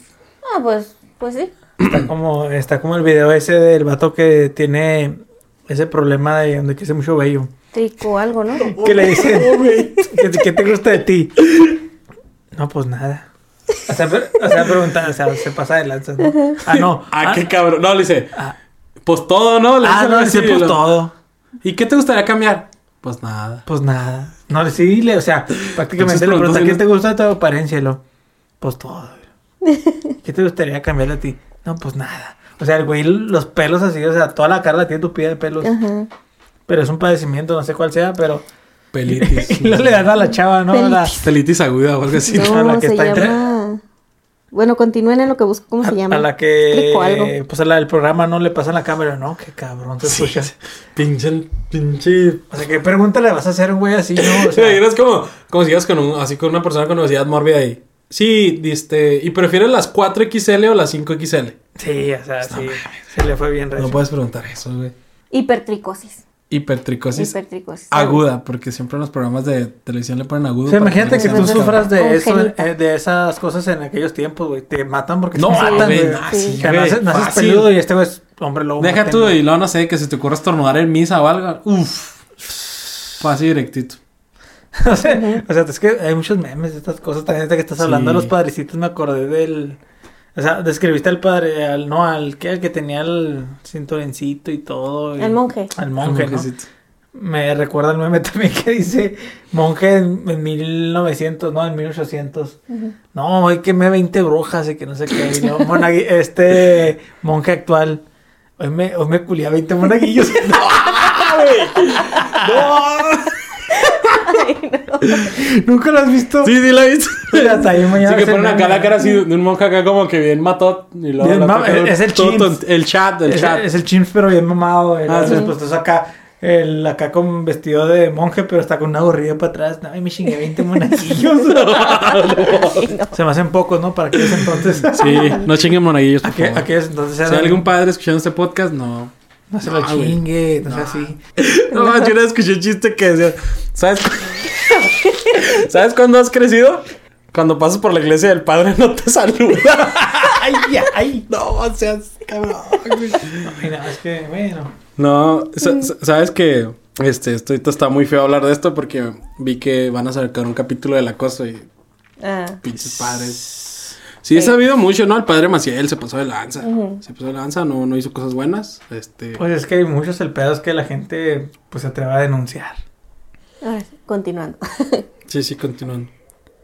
Ah, pues, pues sí. Está [CLEARS THROAT] como, está como el video ese del vato que tiene ese problema de donde crece mucho vello. Trico algo, ¿no? Que le dicen, ¿qué, qué te gusta de ti? No, pues nada. O sea, per- o sea, o sea, se pasa de lanza, ¿no? Ah, no. Ah, ah, qué cabrón. No, le dice, ah, pues todo, ¿no? Le ah, no, así, dice pues lo- todo. ¿Y qué te gustaría cambiar? Pues nada. Pues nada. No, sí, le, o sea, prácticamente Entonces le pregunta, ¿qué te gusta de tu apariencia? Lo, pues todo. [LAUGHS] ¿Qué te gustaría cambiar a ti? No, pues nada. O sea, el güey, los pelos así, o sea, toda la cara la tiene tupida de pelos. Ajá. Pero es un padecimiento, no sé cuál sea, pero... Pelitis. [LAUGHS] y luego le dan a la chava, ¿no? La- Pelitis aguda o algo así. [LAUGHS] a la No, que se está entre-. Bueno, continúen en lo que busco. ¿Cómo a, se llama? a la que... Algo. Pues a la del programa no le pasa la cámara, ¿no? Qué cabrón se Sí, pinche, pinche. O sea, ¿qué pregunta le vas a hacer, güey, así, no? O sea, [LAUGHS] sea, es como, como si llegas con un, así con una persona con obesidad mórbida y Sí, este, ¿y prefieres las 4XL o las 5XL? Sí, o sea, sí. Se le fue bien No recio. puedes preguntar eso, güey. Hipertricosis. Hipertricosis Hipertricosis. aguda, porque siempre en los programas de televisión le ponen agudo. O sea, para imagínate que no tú sea- sufras de eso, eh, de esas cosas en aquellos tiempos, güey. Te matan porque No, te matan, güey, no, Sí. Que naces, naces peludo y este güey es hombre lobo. Deja tú, y luego no sé, que se te ocurra estornudar en misa o algo. Uf. Fácil directito. [LAUGHS] o, sea, o sea, es que hay muchos memes de estas cosas. También que estás hablando de Sí. los padrecitos, me acordé del. O sea, describiste al padre, al, no, al que, al que tenía el cinturoncito y todo. y- El monje. Al monje, ¿no? Me recuerda el meme [LAUGHS] también que dice monje en, en 1900, no, en 1800. No, hoy quemé 20 brujas y que no sé qué. Y monagui- [LAUGHS] este monje actual. Hoy me, hoy me culé a 20 monaguillos. no, No. Nunca lo has visto. Sí, sí, la he visto. Hasta ahí mañana Sí, que ponen acá la cara así de un monje acá como que bien mató. Y luego Bien la es el chimps. El chat, el es, chat. es el chimps, pero bien mamado. güey. Ah, Entonces, sí. pues estás acá. El, acá con vestido de monje, pero está con una gorrilla para atrás. No, y me chingué 20 monaguillos. [LAUGHS] Se me hacen pocos, ¿no? Para aquellos entonces. Sí, no chinguen monaguillos, por favor. aquellos entonces Si hay algún padre escuchando este podcast, no. No se lo No, güey. chingue, no, sea así. [LAUGHS] No, yo una vez escuché un chiste que decía, ¿sabes? cu- [LAUGHS] ¿Sabes cuándo has crecido? Cuando pasas por la iglesia del padre no te saluda. [LAUGHS] Ay, ay. No, seas cabrón. güey. Ay, no, es que, bueno. No, sa- sabes que este, esto ahorita está muy feo hablar de esto porque vi que van a sacar un capítulo del acoso y Ah, pinches padres. Sí, he sabido mucho, ¿no? El padre Maciel se pasó de lanza. Se pasó de lanza, no, no hizo cosas buenas. Este. Pues es que hay muchos, el pedo es que la gente pues se atreva a denunciar. ahora sí, continuando. [LAUGHS] Sí, sí, continuando.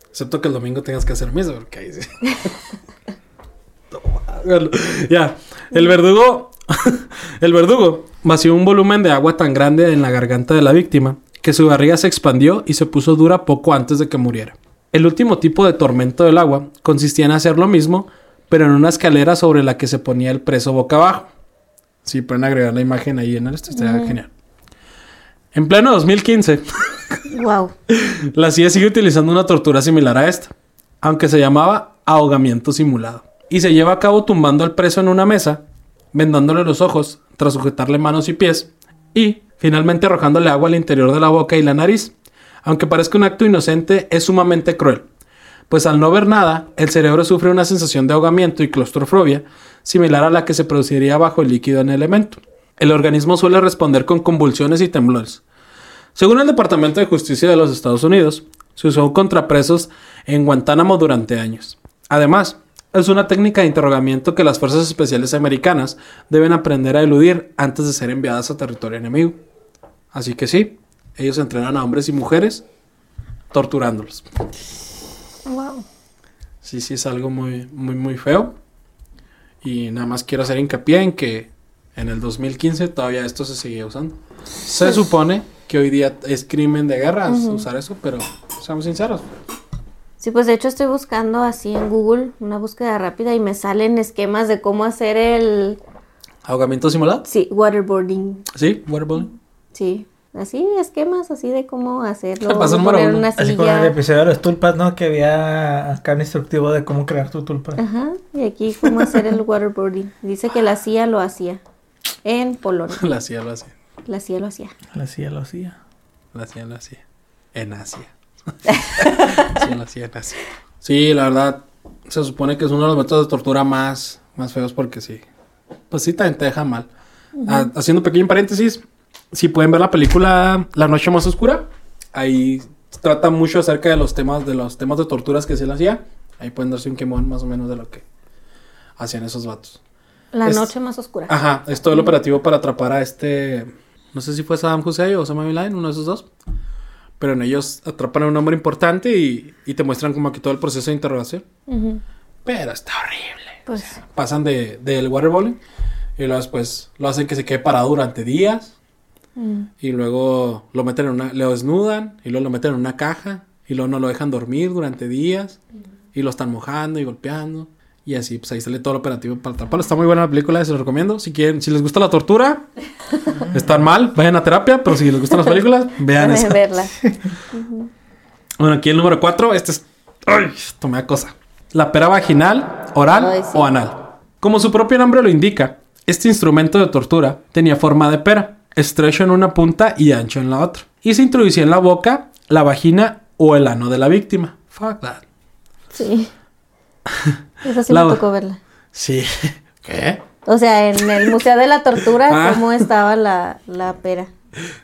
Excepto que el domingo tengas que hacer misa, porque ahí sí. [LAUGHS] Ya, el verdugo, [LAUGHS] el verdugo vació un volumen de agua tan grande en la garganta de la víctima que su barriga se expandió y se puso dura poco antes de que muriera. El último tipo de tormento del agua consistía en hacer lo mismo, pero en una escalera sobre la que se ponía el preso boca abajo. Si pueden agregar la imagen ahí en el esto, estaría genial. En pleno 2015, wow. [LAUGHS] la CIA sigue utilizando una tortura similar a esta, aunque se llamaba ahogamiento simulado. Y se lleva a cabo tumbando al preso en una mesa, vendándole los ojos, tras sujetarle manos y pies, y finalmente arrojándole agua al interior de la boca y la nariz. Aunque parezca un acto inocente, es sumamente cruel, pues al no ver nada, el cerebro sufre una sensación de ahogamiento y claustrofobia, similar a la que se produciría bajo el líquido en el elemento. El organismo suele responder con convulsiones y temblores. Según el Departamento de Justicia de los Estados Unidos, se usó contra presos en Guantánamo durante años. Además, es una técnica de interrogamiento que las fuerzas especiales americanas deben aprender a eludir antes de ser enviadas a territorio enemigo. Así que sí, ellos entrenan a hombres y mujeres torturándolos. Wow. Sí, sí, es algo muy, muy, muy feo. Y nada más quiero hacer hincapié en que en el 2015 todavía esto se seguía usando. Se supone que hoy día es crimen de guerra usar eso, pero seamos sinceros. Sí, pues de hecho estoy buscando así en Google una búsqueda rápida y me salen esquemas de cómo hacer el, ¿Ahogamiento simulado? sí, waterboarding. Sí, waterboarding. Sí, así esquemas así de cómo hacerlo. Paso número poner uno. una Así como en el silla. episodio de las tulpas, ¿no? Que había acá un instructivo de cómo crear tu tulpa. Ajá, y aquí cómo hacer el waterboarding. Dice que la CIA lo hacía en Polonia. [LAUGHS] La hacía, lo hacía. La CIA lo hacía. Lo hacía, lo hacía. La hacía, la hacía. En Asia. [LAUGHS] sí, la hacía en Asia. Sí, la verdad, se supone que es uno de los métodos de tortura más, más feos porque sí. Pues sí, también te deja mal. Ah, haciendo un pequeño paréntesis, si pueden ver la película La Noche Más Oscura, ahí trata mucho acerca de los temas de los temas de torturas que se le hacía. Ahí pueden darse un quemón más o menos de lo que hacían esos vatos. La Es- noche más oscura. Ajá, es todo el operativo para atrapar a este. No sé si fue Saddam Hussein o Osama Bin Laden, uno de esos dos. Pero en ellos atrapan a un hombre importante y, y te muestran como que todo el proceso de interrogación. Ujú. Pero está horrible. Pues Pasan de, del waterballing y luego después lo hacen que se quede parado durante días. Mm, Y luego lo meten en una. Lo desnudan y luego lo meten en una caja. Y luego no lo dejan dormir durante días. Y lo están mojando y golpeando. Y así, pues ahí sale todo el operativo para atraparlo. Está muy buena la película, se lo recomiendo. Si quieren, si les gusta la tortura, [LAUGHS] están mal, vayan a terapia. Pero si les gustan las películas, [LAUGHS] vean esa. [LAUGHS] Bueno, aquí el número 4, este es Ay, esto me da cosa. La pera vaginal, oral Ay, sí. o anal. Como su propio nombre lo indica, este instrumento de tortura tenía forma de pera, estrecho en una punta y ancho en la otra. Y se introducía en la boca, la vagina o el ano de la víctima. Fuck that. Sí. [LAUGHS] Esa sí La- me tocó verla. Sí. [LAUGHS] ¿Qué? O sea, en el Museo de la Tortura, [LAUGHS] Ah. cómo estaba la, la pera.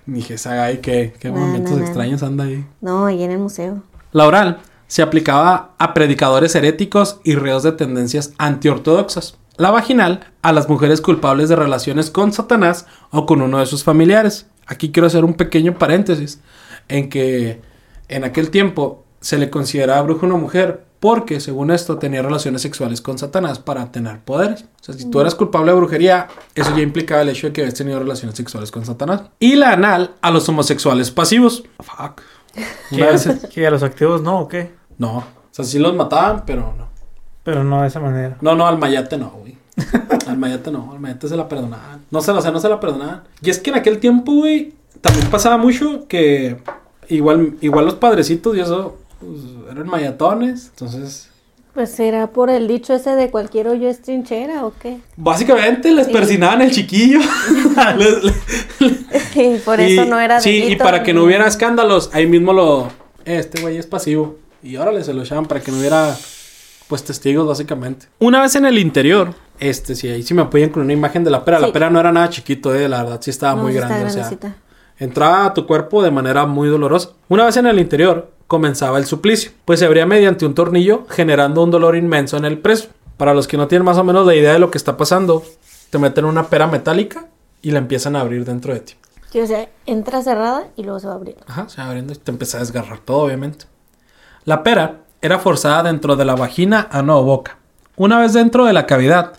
Dije, ay, qué, qué momentos extraños anda ahí. No, ahí en el museo. La oral se aplicaba a predicadores heréticos y reos de tendencias antiortodoxas. La vaginal a las mujeres culpables de relaciones con Satanás o con uno de sus familiares. Aquí quiero hacer un pequeño paréntesis en que en aquel tiempo se le consideraba bruja a una mujer porque, según esto, tenía relaciones sexuales con Satanás para tener poderes. O sea, si tú eras culpable de brujería, eso ya implicaba el hecho de que habías tenido relaciones sexuales con Satanás. Y la anal a los homosexuales pasivos. Fuck. ¿Qué. ¿Qué, a los activos no o qué? No. O sea, sí los mataban, pero no. Pero no de esa manera. No, no, al mayate no, güey. [LAUGHS] Al mayate no, al mayate se la perdonaban. No se la, o sea, no se la perdonaban. Y es que en aquel tiempo, güey, también pasaba mucho que igual, igual los padrecitos y eso pues, eran mayatones. Entonces, Pues será por el dicho ese de cualquier hoyo es trinchera o qué. básicamente les Sí. persinaban el chiquillo. [LAUGHS] Les- les- Y por eso no era Sí, y para que no hubiera escándalos, ahí mismo lo. "Eh, Este güey es pasivo. Y órale, se lo echaban para que no hubiera. Pues testigos, básicamente. Una vez en el interior, este, sí, ahí sí me apoyan con una imagen de la pera. La pera no era nada chiquito, eh, la verdad, sí estaba No, muy sí está grande. O sea, entraba a tu cuerpo de manera muy dolorosa. Una vez en el interior, comenzaba el suplicio, pues se abría mediante un tornillo, generando un dolor inmenso en el preso. Para los que no tienen más o menos la idea de lo que está pasando, te meten una pera metálica y la empiezan a abrir dentro de ti. Sí, o sea, entra cerrada y luego se va abriendo. Ajá, se va abriendo y te empieza a desgarrar todo, obviamente. La pera era forzada dentro de la vagina, ano o boca. Una vez dentro de la cavidad,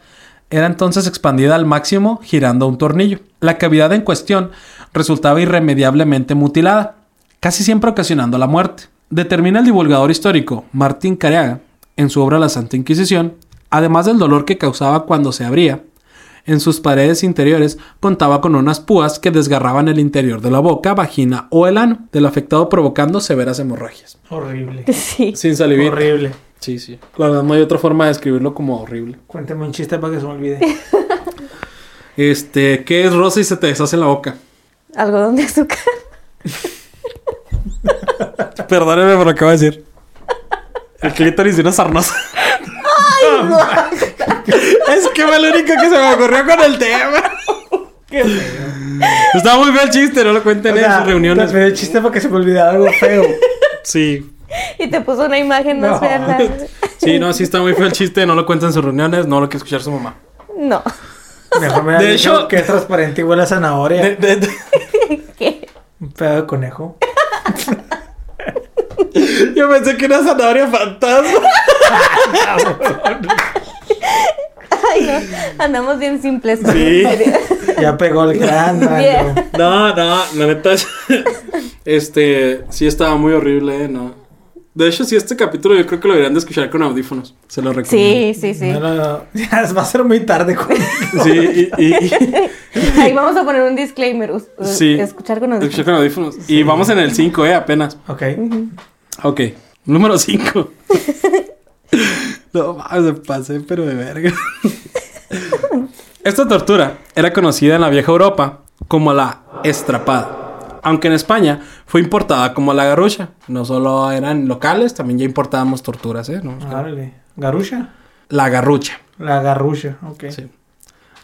era entonces expandida al máximo girando un tornillo. La cavidad en cuestión resultaba irremediablemente mutilada, casi siempre ocasionando la muerte. Determina el divulgador histórico Martín Careaga, en su obra La Santa Inquisición, además del dolor que causaba cuando se abría, en sus paredes interiores contaba con unas púas que desgarraban el interior de la boca, vagina o el ano del afectado provocando severas hemorragias. Horrible. [LAUGHS] Sí. Sin salivir. Horrible. Sí, sí. La verdad no hay otra forma de describirlo como horrible. Cuéntame un chiste para que se me olvide. [LAUGHS] Este, ¿qué es rosa y se te deshace en la boca? Algodón de azúcar. [LAUGHS] Perdóneme por lo que voy a decir. El clítoris de una sarnosa. Es que fue lo único que se me ocurrió con el tema. Estaba muy feo el chiste, no lo cuenten O en sus reuniones. te pedí chiste para que se me olvidara algo feo. Sí. Y te puso una imagen más No. fea. Sí, no, sí está muy feo el chiste, no lo cuenten en sus reuniones, no lo quiere escuchar su mamá. No. Mejor me De de hecho- hecho que es transparente y huele a zanahoria. De- de- de- [LAUGHS] ¿Qué? Un pedo de conejo. Yo pensé que era zanahoria fantasma. [LAUGHS] Ay, no. Andamos bien simples. Sí. [LAUGHS] Ya pegó el gran. No, no, la neta es- [LAUGHS] Este, sí estaba muy horrible, ¿eh? No. De hecho, sí, este capítulo yo creo que lo deberían de escuchar con audífonos. Se lo recomiendo. Sí, sí, sí. No, no, no. [LAUGHS] Ya va a ser muy tarde. güey. Sí, y, y- y- Ahí vamos a poner un disclaimer. uh, Sí. Escuchar con escuchar audífonos. con audífonos. Y vamos en el 5, ¿eh? Apenas. Ok. Ok, número 5. no me pasé, pero de verga. Esta tortura era conocida en la vieja Europa como la estrapada, aunque en España fue importada como la garrucha. No solo eran locales, también ya importábamos torturas, ¿eh? ¿No? Árale. ¿Garusha? La garrucha. La garrucha. Ok. Sí.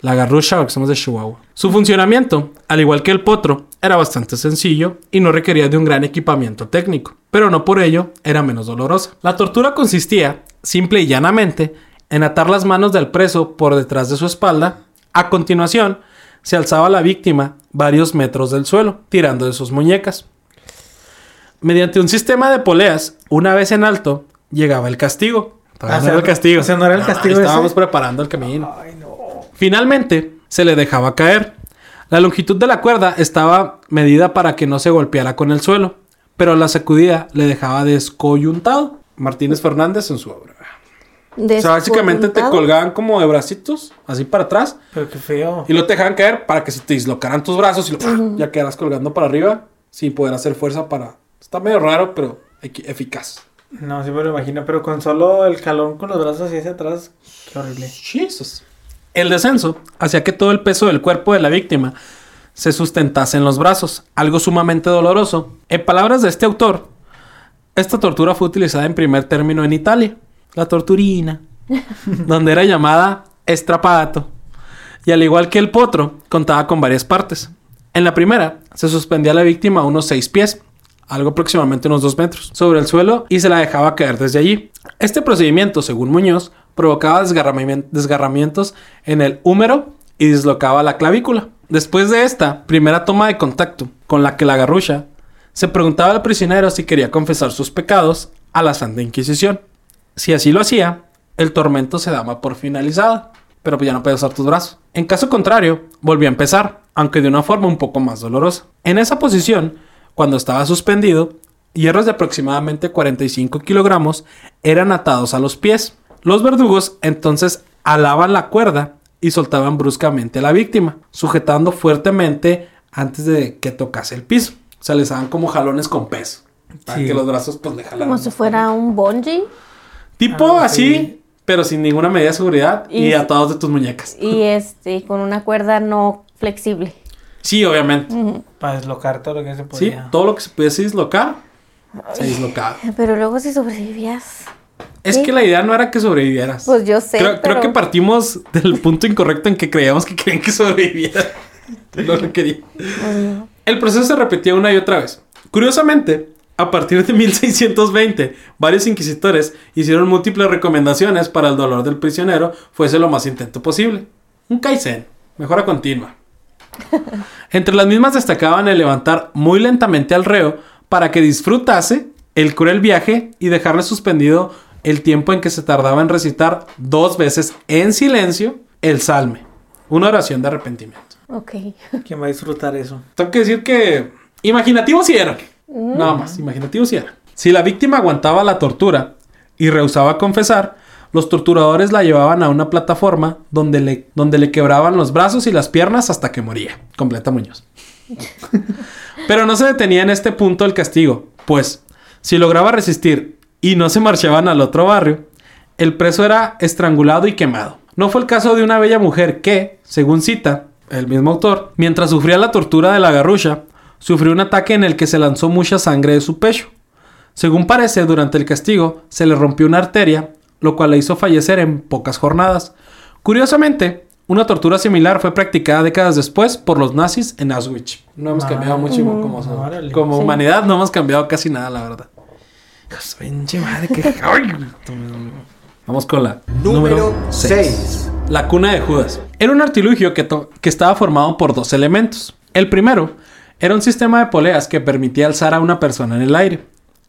La garrucha, porque somos de Chihuahua. Su funcionamiento, al igual que el potro, era bastante sencillo y no requería de un gran equipamiento técnico, pero no por ello era menos dolorosa. La tortura consistía, simple y llanamente, en atar las manos del preso por detrás de su espalda. A continuación, se alzaba la víctima varios metros del suelo, tirando de sus muñecas. Mediante un sistema de poleas, una vez en alto, llegaba el castigo. Ah, no sea, era el castigo. o sea, ¿no era el castigo estábamos ese? preparando el camino. Ay, no. Finalmente, se le dejaba caer. La longitud de la cuerda estaba medida para que no se golpeara con el suelo, pero la sacudida le dejaba descoyuntado. Martínez Fernández en su obra. O sea, básicamente te colgaban como de bracitos, así para atrás, Pero qué feo. y lo te dejaban caer para que se te dislocaran tus brazos y lo- ya quedaras colgando para arriba sin poder hacer fuerza para... Está medio raro, pero eficaz. No, sí me lo imagino, pero con solo el calón con los brazos así hacia atrás, qué horrible. Jesus. El descenso hacía que todo el peso del cuerpo de la víctima se sustentase en los brazos, algo sumamente doloroso. En palabras de este autor, esta tortura fue utilizada en primer término en Italia, la torturina, [LAUGHS] donde era llamada estrapato. Y al igual que el potro, contaba con varias partes. En la primera, se suspendía a la víctima a unos 6 pies, algo aproximadamente unos 2 metros, sobre el suelo y se la dejaba caer desde allí. Este procedimiento, según Muñoz, provocaba desgarramien- desgarramientos en el húmero y dislocaba la clavícula. Después de esta primera toma de contacto con la que la garrucha, se preguntaba al prisionero si quería confesar sus pecados a la Santa Inquisición. Si así lo hacía, el tormento se daba por finalizado, pero pues ya no podía usar tus brazos. En caso contrario, volvía a empezar, aunque de una forma un poco más dolorosa. En esa posición, cuando estaba suspendido, hierros de aproximadamente 45 kilogramos eran atados a los pies. Los verdugos entonces alaban la cuerda y soltaban bruscamente a la víctima, sujetando fuertemente antes de que tocase el piso. O sea, les daban como jalones con peso. Para Sí. que los brazos pues le jalaran. Como si fuera un bungee. Tipo Ah, así, sí. pero sin ninguna medida de seguridad y, Y- atados de tus muñecas. Y este, con una cuerda no flexible. Sí, obviamente. Para deslocar todo lo que se Sí, podía. todo lo que se pudiese dislocar, se dislocaba. Pero luego si sobrevivías. Es Sí. que la idea no era que sobrevivieras. Pues yo sé. creo, que partimos del punto incorrecto en que creíamos que querían que sobreviviera. [LAUGHS] no lo quería. Bueno, El proceso se repetía una y otra vez. Curiosamente, a partir de [LAUGHS] 1620, varios inquisitores hicieron múltiples recomendaciones para el dolor del prisionero fuese lo más intento posible. Un kaizen, mejora continua. [LAUGHS] Entre las mismas destacaban el levantar muy lentamente al reo para que disfrutase el cruel viaje y dejarle suspendido el tiempo en que se tardaba en recitar dos veces en silencio el salme, una oración de arrepentimiento. ok. ¿Quién va a disfrutar eso? Tengo que decir que imaginativos sí eran. Nada más, imaginativos sí eran. Si la víctima aguantaba la tortura y rehusaba confesar, los torturadores la llevaban a una plataforma donde le, donde le quebraban los brazos y las piernas hasta que moría. Completa Muñoz. [LAUGHS] Pero no se detenía en este punto el castigo, pues si lograba resistir y no se marchaban al otro barrio, el preso era estrangulado y quemado. No fue el caso de una bella mujer que, según cita el mismo autor, mientras sufría la tortura de la garrucha, sufrió un ataque en el que se lanzó mucha sangre de su pecho. Según parece, durante el castigo se le rompió una arteria, lo cual la hizo fallecer en pocas jornadas. Curiosamente, una tortura similar fue practicada décadas después por los nazis en Auschwitz. No hemos Ah. cambiado mucho como, Sí. humanidad, no hemos cambiado casi nada, la verdad. [LAUGHS] Madre. Vamos con la Número seis. 6. La cuna de Judas. Era un artilugio que, que estaba formado por dos elementos. El primero era un sistema de poleas que permitía alzar a una persona en el aire.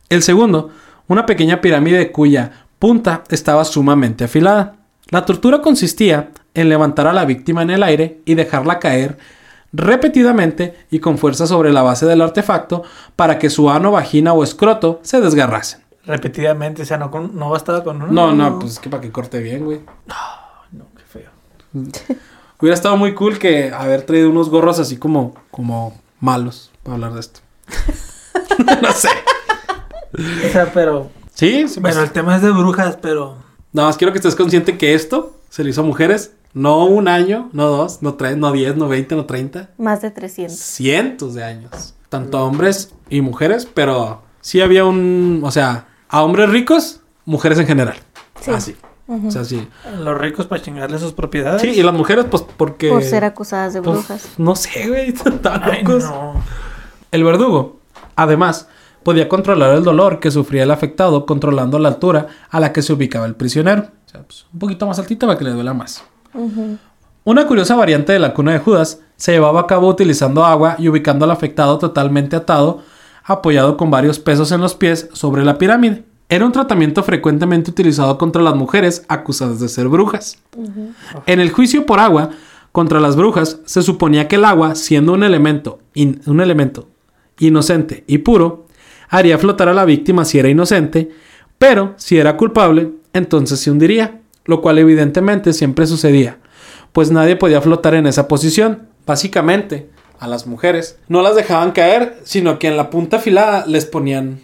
El segundo, una pequeña pirámide cuya punta estaba sumamente afilada. La tortura consistía en levantar a la víctima en el aire y dejarla caer repetidamente y con fuerza sobre la base del artefacto para que su ano, vagina o escroto se desgarrasen. Repetidamente, o sea, no, con- no bastaba con uno. No, no, pues es que para que corte bien, güey. No, qué feo. [LAUGHS] Hubiera estado muy cool que haber traído unos gorros así como, como malos para hablar de esto. [LAUGHS] no sé. O sea, pero. Sí, sí, pues, Bueno, el tema es de brujas, pero. Nada más quiero que estés consciente que esto se le hizo a mujeres. No un año, no dos, no tres, no diez, no veinte, no treinta. Más de 300. Cientos de años. Tanto hombres y mujeres, pero sí había un... O sea, a hombres ricos, mujeres en general. Sí. Así. O sea, sí. Los ricos para chingarle sus propiedades. Sí, y las mujeres, pues porque... Por ser acusadas de pues, brujas. no sé, güey. [LAUGHS] Ay, locos. no. El verdugo, además, podía controlar el dolor que sufría el afectado controlando la altura a la que se ubicaba el prisionero. O sea, pues, un poquito más altita para que le duela más. Una curiosa variante de la cuna de Judas se llevaba a cabo utilizando agua y ubicando al afectado totalmente atado, apoyado con varios pesos en los pies sobre la pirámide. Era un tratamiento frecuentemente utilizado contra las mujeres acusadas de ser brujas. En el juicio por agua contra las brujas se suponía que el agua, siendo un elemento, in- un elemento inocente y puro, haría flotar a la víctima si era inocente, pero si era culpable, entonces se hundiría, lo cual evidentemente siempre sucedía, pues nadie podía flotar en esa posición. Básicamente, a las mujeres no las dejaban caer, sino que en la punta afilada les ponían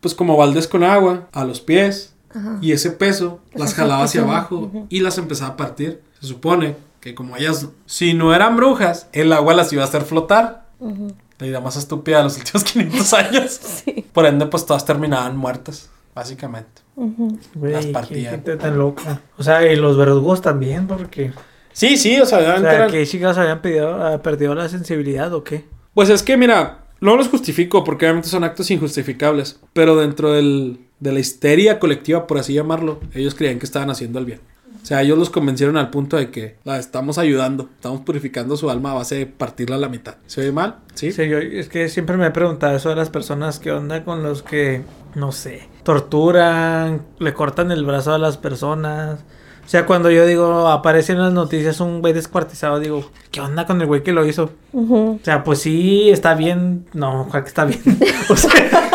pues como baldes con agua a los pies Ajá. y ese peso Las jalaba hacia abajo y las empezaba a partir. Se supone que como ellas, si no eran brujas, el agua las iba a hacer flotar. Ujú. La idea más estúpida de los [LAUGHS] últimos 500 años. Sí. Por ende, pues todas terminaban muertas, básicamente. Güey, Las qué partían. gente tan loca. O sea, y los verdugos también, porque. Sí, sí, o sea, O sea, eran- ¿qué chicas habían pedido, ah, perdido la sensibilidad o qué? Pues es que, mira, no los justifico porque obviamente son actos injustificables. Pero dentro del, de la histeria colectiva, por así llamarlo, ellos creían que estaban haciendo el bien. O sea, ellos los convencieron al punto de que la estamos ayudando, estamos purificando su alma a base de partirla a la mitad. ¿Se oye mal? Sí. Sí, yo, es que siempre me he preguntado eso de las personas, ¿qué onda con los que, no sé, torturan, le cortan el brazo a las personas? O sea, cuando yo digo, aparece en las noticias un güey descuartizado, digo, ¿qué onda con el güey que lo hizo? O sea, pues sí, está bien. No, ¿cuál que está bien? [LAUGHS] O sea,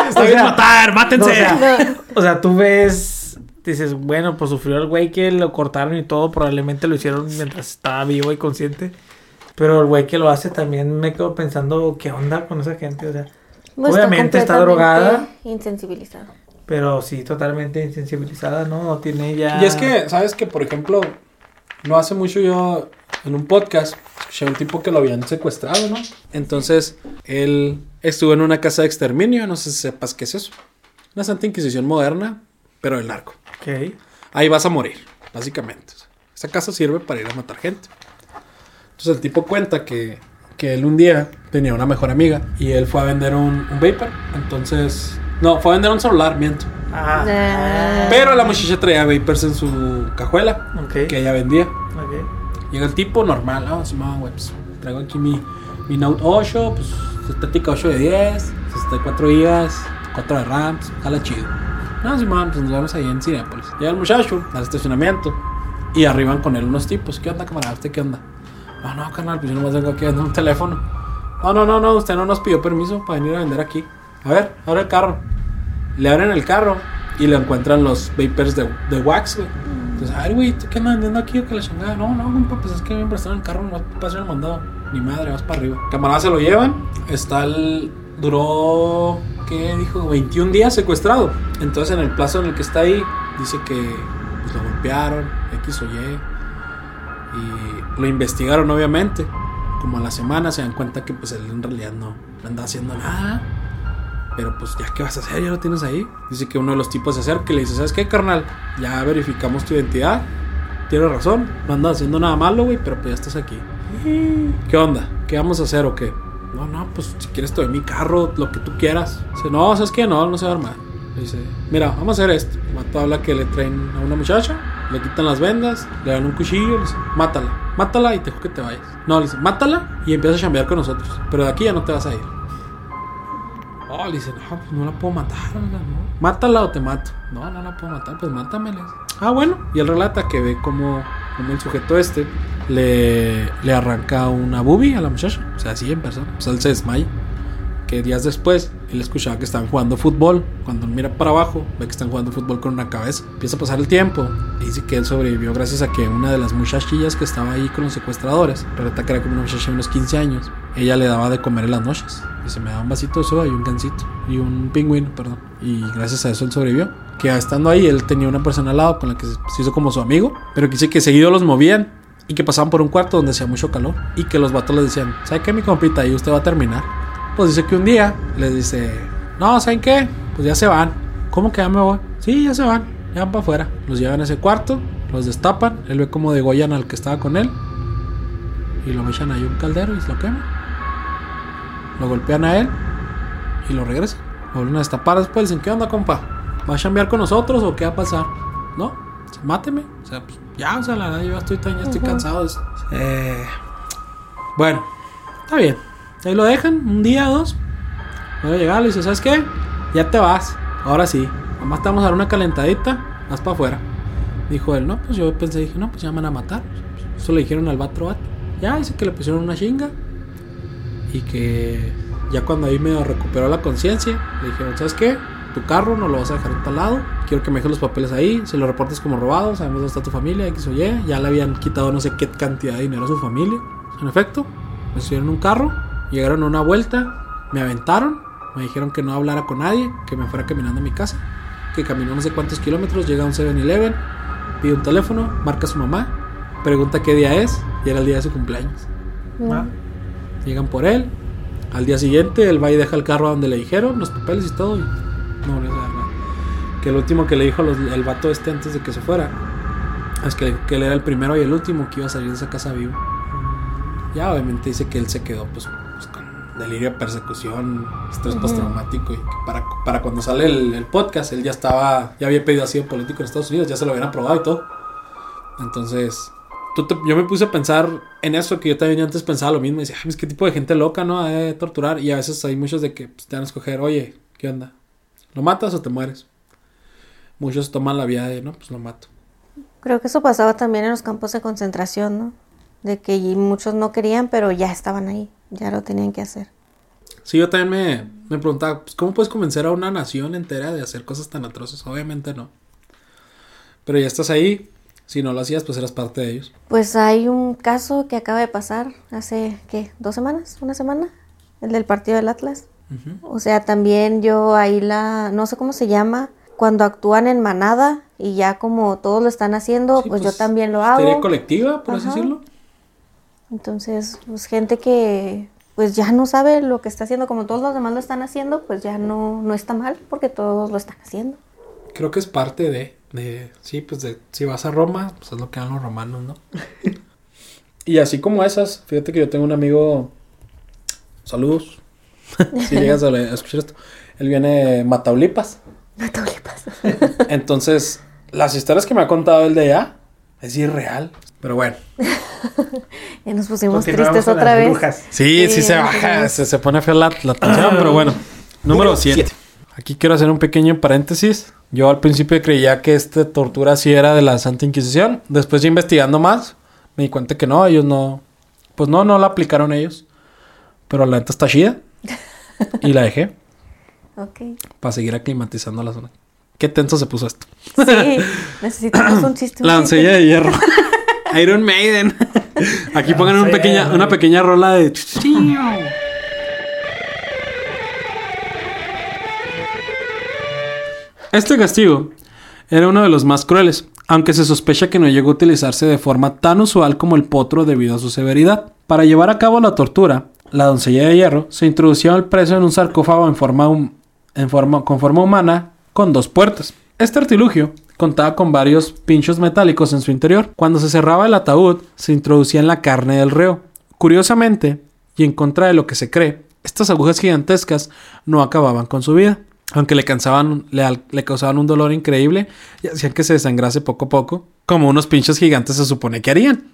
Está o bien sea, matar, mátense. no, o sea, No, o sea, tú ves, dices, bueno, pues sufrió el güey que lo cortaron y todo, probablemente lo hicieron mientras estaba vivo y consciente. Pero el güey que lo hace también me quedo pensando, ¿qué onda con esa gente? O sea, no Obviamente está completamente drogada. Insensibilizado. Pero sí, totalmente insensibilizada, ¿no? No tiene ya... Y es que, ¿sabes que Por ejemplo, no hace mucho yo en un podcast escuché a un tipo que lo habían secuestrado, ¿no? Entonces, él estuvo en una casa de exterminio, no sé si sepas qué es eso. Una santa inquisición moderna, pero del narco. Ok. Ahí vas a morir, básicamente. Esa casa sirve para ir a matar gente. Entonces el tipo cuenta que, que él un día tenía una mejor amiga y él fue a vender un, un vapor. Entonces, no, fue a vender un celular, miento. Ah, Ah. Pero la muchacha traía vapors en su cajuela ok. que ella vendía. ok. Llega el tipo normal, ah, Simón, güey, pues, traigo aquí mi, mi Note 8, pues estética 8 de 10, 64 GB, 4 de RAM, pues, jala chido. No, Simón, pues nos vemos ahí en Cinepolis. Llega el muchacho al estacionamiento y arriban con él unos tipos. ¿Qué onda, camarada? ¿Usted qué onda? No, no, canal, pues yo nomás vengo aquí un teléfono. No, no, no, no, usted no nos pidió permiso para venir a vender aquí. A ver, abre el carro. Le abren el carro y le encuentran los vapors de, de wax, güey. Entonces, ay, güey, ¿tú qué andas vendiendo aquí o que la chingada? No, no, compa, pues es que me prestaron el carro, no vas a el mandado. Ni madre, vas para arriba. Camarada se lo llevan. Está el. Duró. ¿Qué dijo? 21 días secuestrado. Entonces, en el plazo en el que está ahí, dice que pues, lo golpearon, X o Y. Y lo investigaron, obviamente. Como a la semana se dan cuenta que, pues, él en realidad no, no andaba haciendo nada. Pero pues ya qué vas a hacer, ya lo tienes ahí. Dice que uno de los tipos se acerca y le dice, ¿sabes qué, carnal? Ya verificamos tu identidad. Tienes razón, no andas haciendo nada malo, güey, pero pues ya estás aquí. [LAUGHS] ¿Qué onda? ¿Qué vamos a hacer o qué? No, no, pues si quieres te doy mi carro, lo que tú quieras. Dice, no, ¿sabes qué? No, no se va a armar. Dice, mira, vamos a hacer esto. Vato habla que le traen a una muchacha, le quitan las vendas, le dan un cuchillo, le dice, mátala, mátala y te dejo que te vayas. No, le dice, mátala y empieza a chambear con nosotros. Pero de aquí ya no te vas a ir. Oh, le dice, no, pues no la puedo matar, no. Mátala o te mato. No, no la puedo matar, pues mátame. le dice. Ah, bueno. Y él relata que ve como, como el sujeto este le, le arranca una boobie a la muchacha. O sea, así en persona. O sea, él se desmaya. Que días después, él escuchaba que estaban jugando fútbol. Cuando mira para abajo, ve que están jugando fútbol con una cabeza. Empieza a pasar el tiempo. Y dice que él sobrevivió gracias a que una de las muchachillas que estaba ahí con los secuestradores, relata que era como una muchacha de unos 15 años, ella le daba de comer en las noches. Dice, me daba un vasito de soda y un gansito. Y un pingüino, perdón. Y gracias a eso él sobrevivió. Que estando ahí, él tenía una persona al lado con la que se se hizo como su amigo. Pero que dice que seguido los movían. Y que pasaban por un cuarto donde hacía mucho calor. Y que los vatos les decían, ¿sabe qué, mi compita? Ahí usted va a terminar. Pues dice que un día les dice, no, ¿saben qué? Pues ya se van. ¿Cómo que ya me voy? Sí, ya se van. Ya van para afuera. Los llevan a ese cuarto, los destapan. Él ve como degollan al que estaba con él. Y lo echan ahí un caldero y se lo queman. Lo golpean a él y lo regresan. Lo vuelven a destapar después. Dicen, ¿qué onda, compa? ¿Va a chambear con nosotros o qué va a pasar? No, máteme. O sea, pues ya, o sea, la verdad, yo ya estoy, tan- ya estoy cansado de. Eh, bueno, está bien. Ahí lo dejan, un día, dos. Voy a llegar, le dice, ¿sabes qué? Ya te vas. Ahora sí. Nomás te vamos a dar una calentadita. Vas para afuera. Dijo él, no, pues yo pensé, dije, no, pues ya me van a matar. Eso le dijeron al vato, vato. Ya, dice que le pusieron una chinga. Y que ya cuando ahí medio recuperó la conciencia, le dijeron, ¿sabes qué? Tu carro no lo vas a dejar en tal lado. Quiero que me dejes los papeles ahí. Se lo reportes como robado. Sabemos dónde está tu familia, X o Y. Ya le habían quitado no sé qué cantidad de dinero a su familia. En efecto, me subieron un carro. Llegaron a una vuelta. Me aventaron. Me dijeron que no hablara con nadie, que me fuera caminando a mi casa, que caminó no sé cuántos kilómetros, llega a un 7-Eleven, pide un teléfono, marca a su mamá, pregunta qué día es y era el día de su cumpleaños. Ah, Llegan por él. Al día siguiente, él va y deja el carro a donde le dijeron, los papeles y todo. Y no volvió a saber nada. Que el último que le dijo los- el vato este antes de que se fuera es que, que él era el primero y el último que iba a salir de esa casa vivo. Ya, obviamente dice que él se quedó pues, delirio, persecución, estrés Ujú. postraumático. Y para, para cuando sale el, el podcast, él ya estaba, ya había pedido asilo político en Estados Unidos, ya se lo habían aprobado y todo. Entonces, tú te- yo me puse a pensar en eso, que yo también antes pensaba lo mismo. Y decía, "Ay, pues qué tipo de gente loca, ¿no? De torturar. Y a veces hay muchos de que pues, te van a escoger, oye, ¿qué onda? ¿Lo matas o te mueres? Muchos toman la vía de, no, pues lo mato. Creo que eso pasaba también en los campos de concentración, ¿no? De que muchos no querían, pero ya estaban ahí, ya lo tenían que hacer. Sí, yo también me, me preguntaba, pues, ¿cómo puedes convencer a una nación entera de hacer cosas tan atroces? Obviamente no. Pero ya estás ahí. Si no lo hacías, pues eras parte de ellos. Pues hay un caso que acaba de pasar hace, ¿qué? ¿Dos semanas? ¿Una semana? El del partido del Atlas. Ujú. O sea, también yo ahí la, no sé cómo se llama, cuando actúan en manada y ya como todos lo están haciendo, Sí, pues, yo también lo hago. Colectiva, por así Ajá. decirlo. Entonces, pues gente que pues ya no sabe lo que está haciendo, como todos los demás lo están haciendo, pues ya no, no está mal porque todos lo están haciendo. Creo que es parte de, de, sí, pues de, si vas a Roma, pues es lo que dan los romanos, ¿no? [LAUGHS] y así como esas, fíjate que yo tengo un amigo, saludos, [LAUGHS] si llegas a, a escuchar esto, él viene de Mataulipas, pasa. entonces las historias que me ha contado él de allá es irreal, pero bueno. [LAUGHS] Ya nos pusimos tristes otra vez. brujas. Sí, sí, Sí, se baja, se, se pone fea la, la tensión, pero bueno. Número 7. Aquí quiero hacer un pequeño paréntesis. Yo al principio creía que esta tortura sí era de la Santa Inquisición. Después investigando más, me di cuenta que no, ellos no... Pues no, no la aplicaron ellos. Pero la neta está chida. Y la dejé [LAUGHS] Ok. para seguir aclimatizando la zona. Qué tenso se puso esto. Sí, [LAUGHS] necesitamos un chiste. un La chiste. doncella de hierro. [LAUGHS] Iron Maiden. Aquí pongan una pequeña, una pequeña rola de... Este castigo era uno de los más crueles, aunque se sospecha que no llegó a utilizarse de forma tan usual como el potro debido a su severidad. Para llevar a cabo la tortura, la doncella de hierro se introducía al preso en un sarcófago en forma, hum- en forma, con forma humana con dos puertas. Este artilugio contaba con varios pinchos metálicos en su interior. Cuando se cerraba el ataúd, se introducía en la carne del reo. Curiosamente, y en contra de lo que se cree, estas agujas gigantescas no acababan con su vida. Aunque le, cansaban, le, causaban un dolor increíble y hacían que se desangrase poco a poco, como unos pinchos gigantes se supone que harían.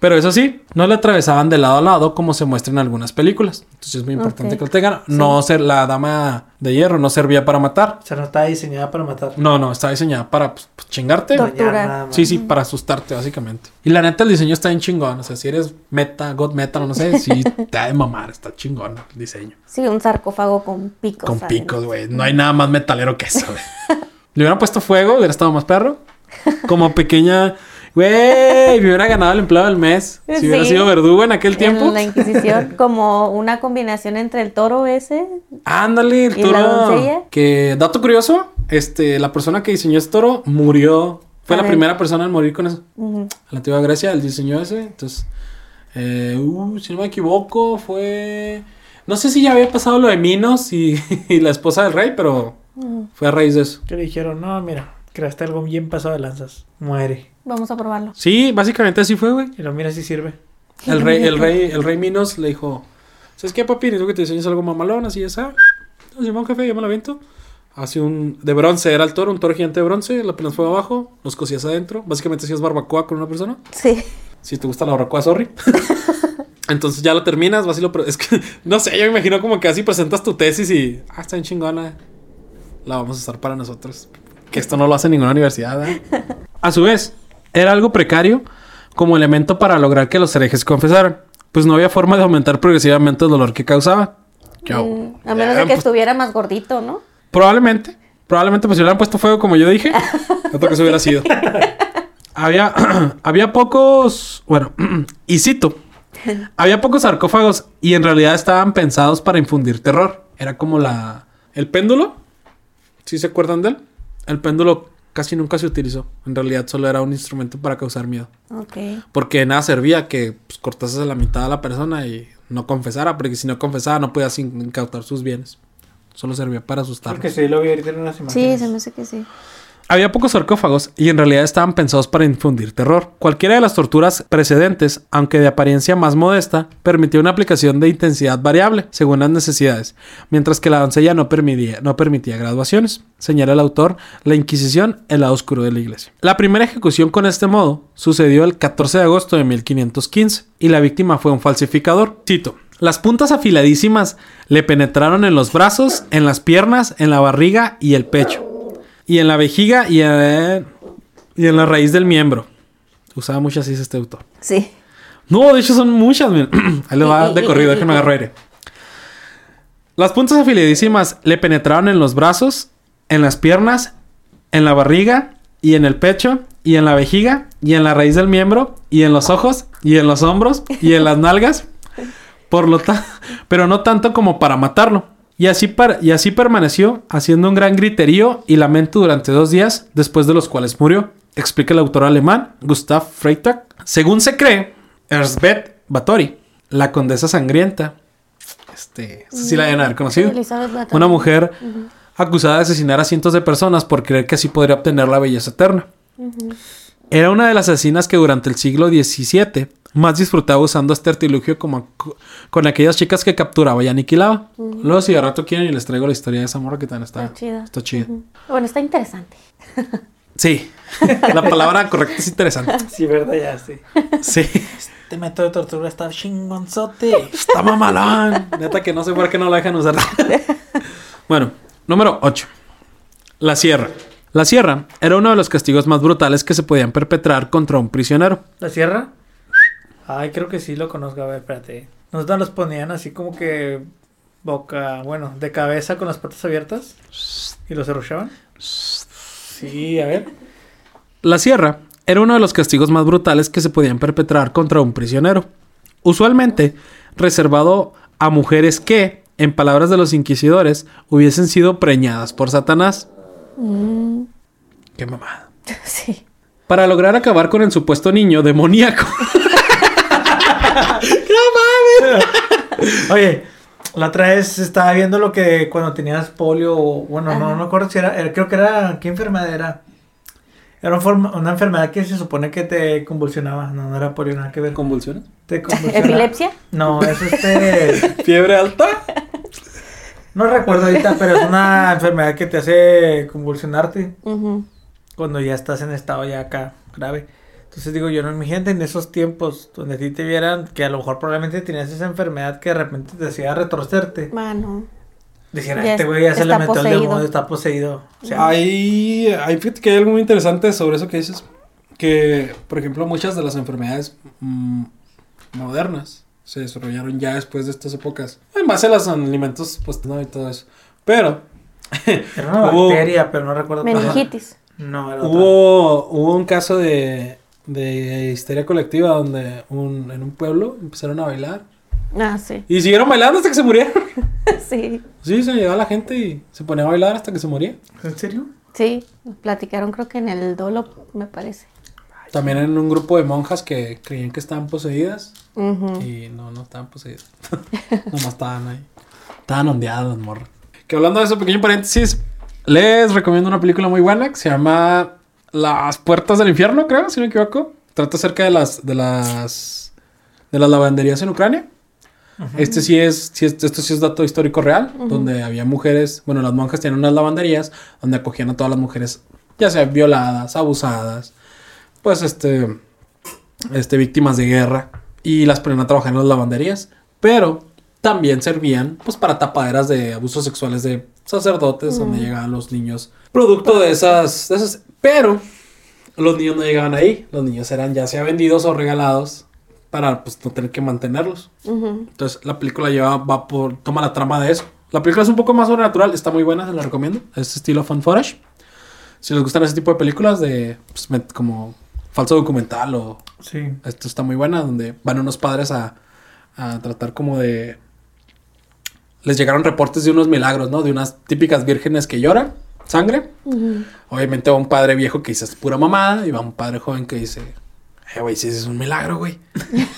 Pero eso sí, no le atravesaban de lado a lado como se muestra en algunas películas. Entonces es muy importante Ok. que lo tengan. No ser la dama de hierro no servía para matar. O sea, no está diseñada para matar. No, no, está diseñada para pues, pues, chingarte. Sí, sí, para asustarte, básicamente. Y la neta, el diseño está bien chingón. O sea, si eres meta, god metal, no sé, sí te ha de mamar. Está chingón el diseño. Sí, un sarcófago con picos. Con adentro. picos, güey. No hay nada más metalero que eso, güey. [LAUGHS] Le hubieran puesto fuego, hubiera estado más perro. Como pequeña. Güey, me hubiera ganado el empleo del mes. Si hubiera sido verdugo en aquel tiempo. En la Inquisición, como una combinación entre el toro ese. Ándale, el ¿Y toro. la doncella? Que, dato curioso, este, la persona que diseñó este toro murió. Fue la primera persona en morir con eso. La antigua Grecia, el diseño ese. Entonces, eh, uh, si no me equivoco, fue. No sé si ya había pasado lo de Minos y, [LAUGHS] y la esposa del rey, pero Fue a raíz de eso. Que le dijeron, no, mira, creaste algo bien pasado de lanzas. Muere. Vamos a probarlo. Sí, básicamente así fue, güey. Y lo mira si sirve. El rey, el [LAUGHS] rey, el rey Minos le dijo: ¿Sabes qué, papi? Necesito que te diseñes algo mamalón, así esa. Nos un café, yo me lo. Hace un. De bronce, era el toro, un toro gigante de bronce. Le pones fuego abajo, los cosías adentro. Básicamente hacías barbacoa con una persona. Sí. Si te gusta la barbacoa, sorry. [LAUGHS] Entonces ya lo terminas, vas y lo... Es que, [LAUGHS] no sé, yo me imagino como que así presentas tu tesis y... Ah, está bien chingona. La vamos a usar para nosotros. Que esto no lo hace ninguna universidad, ¿eh? [LAUGHS] A su vez, era algo precario como elemento para lograr que los herejes confesaran. Pues no había forma de aumentar progresivamente el dolor que causaba. Yo- Mm, a menos de que pues, estuviera más gordito, ¿no? Probablemente. Probablemente, pues si hubieran puesto fuego como yo dije, [LAUGHS] otro que se hubiera sido. había, [CLEARS THROAT] había pocos. Bueno, [CLEARS THROAT] y cito. [LAUGHS] Había pocos sarcófagos y en realidad estaban pensados para infundir terror. Era como la... El péndulo. ¿Sí se acuerdan de él? El péndulo casi nunca se utilizó. En realidad solo era un instrumento para causar miedo. Ok. Porque de nada servía que pues, cortases a la mitad a la persona y no confesara, porque si no confesaba no podías in- incautar sus bienes. Solo servía para asustarlos. Porque sí, lo vi ahorita en unas Sí, imágenes. se me hace que sí. Había pocos sarcófagos y en realidad estaban pensados para infundir terror. Cualquiera de las torturas precedentes, aunque de apariencia más modesta, permitía una aplicación de intensidad variable según las necesidades, mientras que la doncella no permitía, no permitía graduaciones. Señala el autor, la Inquisición, el lado oscuro de la iglesia. La primera ejecución con este modo sucedió el 14 de agosto de 1515 y la víctima fue un falsificador. Cito. Las puntas afiladísimas le penetraron en los brazos, en las piernas, en la barriga y el pecho y en la vejiga y en, y en la raíz del miembro. Usaba muchas así este autor. Sí. No, de hecho son muchas, miren. [CLEARS THROAT] Ahí le va de corrido, déjenme agarrar aire. Las puntas afilidísimas le penetraron en los brazos, en las piernas, en la barriga y en el pecho y en la vejiga y en la raíz del miembro y en los ojos y en los hombros y en las nalgas. Por lo ta- [LAUGHS] pero no tanto como para matarlo. Y así, y así permaneció haciendo un gran griterío y lamento durante dos días, después de los cuales murió. Explica el autor alemán Gustav Freytag. Según se cree, Erzbeth Báthory, la condesa sangrienta, este, sí la deben haber conocido, Bathory. una mujer acusada de asesinar a cientos de personas por creer que así podría obtener la belleza eterna. Era una de las asesinas que durante el siglo XVII más disfrutaba usando este artilugio como co- con aquellas chicas que capturaba y aniquilaba. Luego si de rato quieren y les traigo la historia de esa morra que también está, Está chida. Está chida. Bueno, está interesante. [LAUGHS] Sí, [LAUGHS] la palabra correcta es interesante. [LAUGHS] Sí, verdad, ya, sí. Sí, Este método de tortura está chingonzote. está mamalón. Neta que no sé por qué no la dejan usar. bueno, número 8. La sierra. La sierra era uno de los castigos más brutales que se podían perpetrar contra un prisionero. ¿La sierra? Ay, creo que sí lo conozco. A ver, espérate. Nosotros los ponían así como que boca, bueno, de cabeza con las patas abiertas y los arrochaban. Sí, a ver. La sierra era uno de los castigos más brutales que se podían perpetrar contra un prisionero, usualmente reservado a mujeres que, en palabras de los inquisidores, hubiesen sido preñadas por Satanás. Mm, Qué mamada. [LAUGHS] sí. Para lograr acabar con el supuesto niño demoníaco. [LAUGHS] Oye, la otra vez estaba viendo lo que cuando tenías polio, bueno, no, no me acuerdo si era, era- creo que era, ¿qué enfermedad era? Era una, forma- una enfermedad que se supone que te convulsionaba, no, no era polio, nada que ver. ¿Convulsiones? Te [LAUGHS] convulsionaba. ¿Epilepsia? No, es este, [LAUGHS] ¿Fiebre alta? no recuerdo ahorita, pero es una enfermedad que te hace convulsionarte cuando ya estás en estado ya acá grave. Entonces digo, yo no imagínate en esos tiempos donde a ti te vieran que a lo mejor probablemente tenías esa enfermedad que de repente te hacía retorcerte. Mano. Dijera, Ya este güey ya se le metió el poseído. demonio, está poseído. O sea, Hay, hay, fíjate que hay algo muy interesante sobre eso que dices. Que, por ejemplo, muchas de las enfermedades mm, modernas se desarrollaron ya después de estas épocas. En base a los alimentos, pues no y todo eso. Pero [LAUGHS] era una [LAUGHS] hubo- bacteria, pero no recuerdo. Meningitis. No, era otra. hubo, hubo un caso de, de histeria colectiva donde un, en un pueblo empezaron a bailar. Ah, sí. Y siguieron bailando hasta que se murieron. [LAUGHS] Sí. Sí, se llegaba la gente y se ponía a bailar hasta que se moría. ¿En serio? Sí. Platicaron creo que en el dolo, me parece. También en un grupo de monjas que creían que estaban poseídas. Y no, no estaban poseídas. [LAUGHS] Nomás estaban ahí. Estaban ondeadas las morras. Que hablando de eso, pequeño paréntesis, les recomiendo una película muy buena que se llama Las Puertas del Infierno, creo, si no me equivoco. Trata acerca de las, de las, de las lavanderías en Ucrania. Este sí es, sí es- esto sí es dato histórico real, donde había mujeres, bueno, las monjas tenían unas lavanderías donde acogían a todas las mujeres, ya sea violadas, abusadas, pues este, este, víctimas de guerra y las ponían a trabajar en las lavanderías, pero también servían pues para tapaderas de abusos sexuales de sacerdotes donde llegaban los niños producto de esas, de esas, pero los niños no llegaban ahí, los niños eran ya sea vendidos o regalados para pues no tener que mantenerlos. Entonces la película lleva, va por, toma la trama de eso. La película es un poco más sobrenatural, está muy buena, se la recomiendo. Es estilo fan footage. Si les gustan ese tipo de películas de pues, met- como falso documental o Sí. esto está muy buena, donde van unos padres a, a tratar como de... Les llegaron reportes de unos milagros, ¿no? De unas típicas vírgenes que lloran sangre. Obviamente va un padre viejo que dice es pura mamada y va un padre joven que dice, eh, güey, ese es un milagro, güey.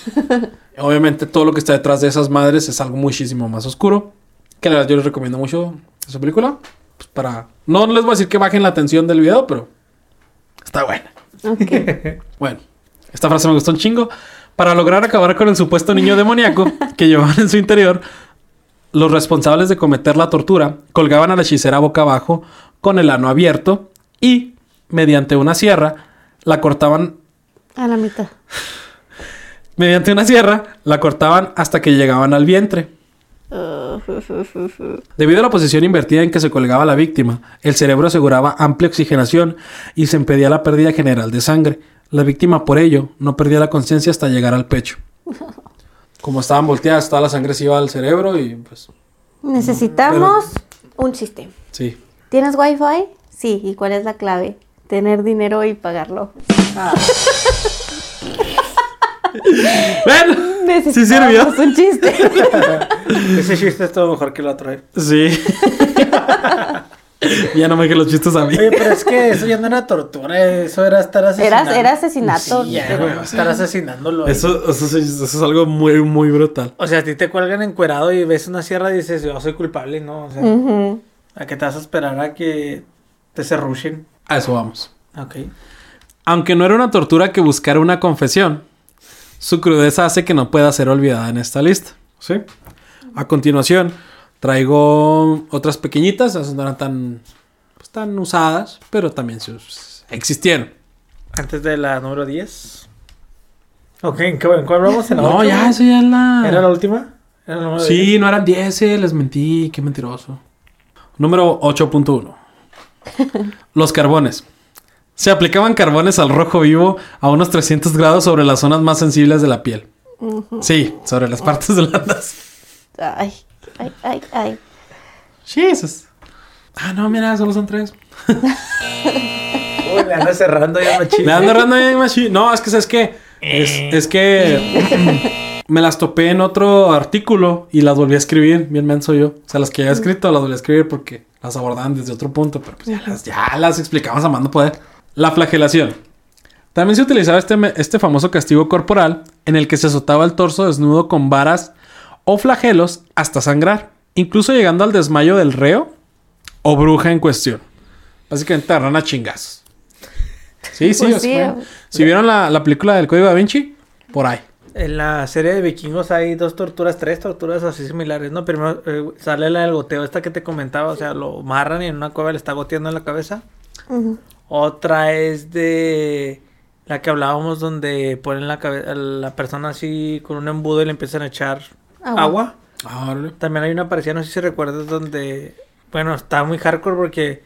[LAUGHS] Obviamente todo lo que está detrás de esas madres es algo muchísimo más oscuro. Que la verdad yo les recomiendo mucho esa película. Pues para... No les voy a decir que bajen la atención del video, pero está buena. Ok. [LAUGHS] Bueno, esta frase me gustó un chingo. Para lograr acabar con el supuesto niño demoníaco que llevaban en su interior, los responsables de cometer la tortura colgaban a la hechicera boca abajo con el ano abierto y, mediante una sierra, la cortaban. A la mitad. Mediante una sierra, la cortaban hasta que llegaban al vientre. [LAUGHS] Debido a la posición invertida en que se colgaba la víctima, el cerebro aseguraba amplia oxigenación y se impedía la pérdida general de sangre. La víctima, por ello, no perdía la conciencia hasta llegar al pecho. [LAUGHS] Como estaban volteadas, toda la sangre se iba al cerebro y pues Necesitamos un chiste. sí. ¿Tienes wifi? Sí. ¿Y cuál es la clave? Tener dinero y pagarlo. [LAUGHS] ¡Ven! Sí Necesitamos sirvió. un chiste. [LAUGHS] Ese chiste es todo mejor que el otro. ¿eh? Sí. [LAUGHS] [LAUGHS] ya no me dejen los chistes a mí. Oye, pero es que eso ya no era tortura, eso era estar asesinando. era asesinato. Sí, ya, estar asesinándolo. Eso, eso, sí- eso es algo muy, muy brutal. O sea, a ti te cuelgan encuerado y ves una sierra y dices, yo soy culpable, ¿no? O sea. ¿a qué te vas a esperar a que te serruchen? A eso vamos. Ok. Aunque no era una tortura que buscara una confesión, su crudeza hace que no pueda ser olvidada en esta lista. ¿Sí? A continuación, traigo otras pequeñitas, esas no eran tan, pues, tan usadas, pero también sus- existieron. Antes de la número 10. Ok, ¿en qué, en cuál hablamos? ¿En la No, ya, eso ya es la... ¿Era la última? ¿Era la número Sí, no eran 10, eh, les mentí, qué mentiroso. Número 8.1. [LAUGHS] Los carbones. Se aplicaban carbones al rojo vivo a unos 300 grados sobre las zonas más sensibles de la piel. Sí, sobre las partes blandas. Ay, ay, ay, ay. Jesus. Ah, no, mira, solo son tres. Uy, me anda cerrando ya machín. Me ando agarrando ahí, machi. No, es que, ¿sabes qué? Es, es que me las topé en otro artículo y las volví a escribir. Bien menso yo. O sea, las que había escrito las volví a escribir porque las abordaban desde otro punto. Pero pues ya las, ya las explicamos a mando poder. La flagelación. También se utilizaba este, este famoso castigo corporal en el que se azotaba el torso desnudo con varas o flagelos hasta sangrar, incluso llegando al desmayo del reo o bruja en cuestión. Básicamente agarran a chingazos. Sí, sí, Pues sí, o- Si vieron la, la película del Código Da Vinci, por ahí. En la serie de vikingos hay dos torturas, tres torturas así similares, ¿no? Primero eh, sale la del goteo, esta que te comentaba, o sea, lo amarran y en una cueva le está goteando en la cabeza. Otra es de la que hablábamos donde ponen la, cabe- a la persona así con un embudo y le empiezan a echar Agua. Ah. También hay una parecida, no sé si recuerdas, donde, bueno, está muy hardcore porque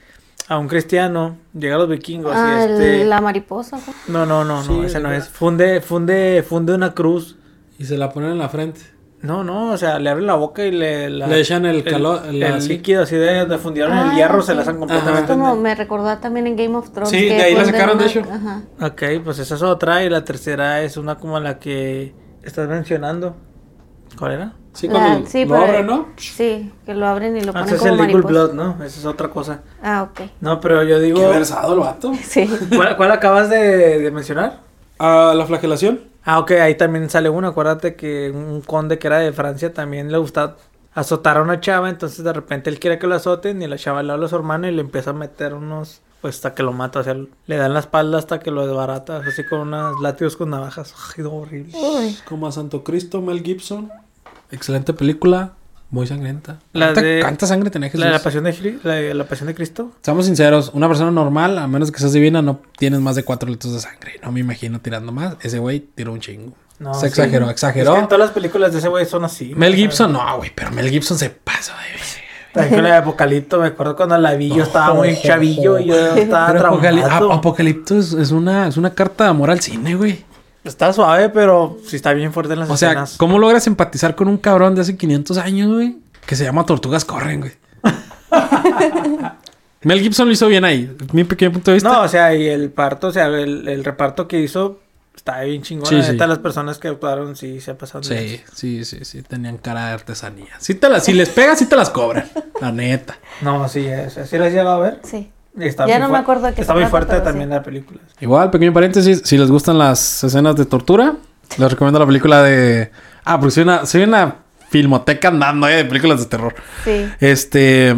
a un cristiano llega a los vikingos Ah, y este... el- la mariposa. ¿no? No, no, no, ese no es. Funde, funde, funde una cruz. Y se la ponen en la frente. No, no, o sea, le abren la boca y le... la- Le echan el calor- El, la- líquido así de donde fundieron Ah, el hierro, se la hacen completamente. Como me recordó también en Game of Thrones. Sí, que de ahí la sacaron, de una- hecho. Ajá. Ok, pues esa es otra. Y la tercera es una como la que estás mencionando. ¿Cuál era? Sí, La- cuando sí, lo pero- abren, ¿no? Sí, que lo abren y lo Ah, ponen ese es el mariposa. Blood, ¿no? Esa es otra cosa. Ah, ok. No, pero yo digo... Qué versado el vato. [LAUGHS] Sí. ¿Cuál, cuál acabas de, de mencionar? Ah, la flagelación. Ah, ok, ahí también sale uno. Acuérdate que un conde que era de Francia también le gusta azotar a una chava. Entonces de repente él quiere que lo azoten y la chava le habla a su hermano y le empieza a meter unos. Pues hasta que lo mata. O sea, le dan la espalda hasta que lo desbarata. Así con unos látigos con navajas. Ay, no, horrible. Uy. Como a Santo Cristo, Mel Gibson. Excelente película. Muy sangrienta. La ¿Cuánta, de- cuánta sangre tenía Jesús? La, la pasión de, la, la pasión de Cristo. Seamos sinceros, una persona normal, a menos que seas divina, no tienes más de 4 litros de sangre. No me imagino tirando más. Ese güey tiró un chingo. No, se sí. exageró, Es exageró. todas las películas de ese güey son así. Mel. Gibson, no, güey, pero Mel Gibson se pasó de También con la de Apocalipto, me acuerdo cuando la vi, yo estaba muy chavillo y yo estaba. Ap- Apocalipto es, es una, es una carta de amor al cine, güey. Está suave, pero sí está bien fuerte en las O sea, escenas. ¿cómo logras empatizar con un cabrón de hace 500 años, güey? Que se llama Tortugas Corren, güey. [LAUGHS] Mel Gibson lo hizo bien ahí. Mi pequeño punto de vista. No, o sea, y el parto, o sea, el, el reparto que hizo está bien chingona. Sí, la sí. neta, las personas que actuaron sí se pasaron. de Sí, sí, sí, sí. Tenían cara de artesanía. Si, te las, si les pegas, sí te las cobran. La neta. No, sí, es, ¿sí las has llegado a ver? Sí. Está Ya no me acuerdo qué Está se muy fuerte también sí. la película. Igual, pequeño paréntesis. Si les gustan las escenas de tortura, les recomiendo la película de. Ah, porque soy una, soy una filmoteca andando eh, de películas de terror. Sí. Este.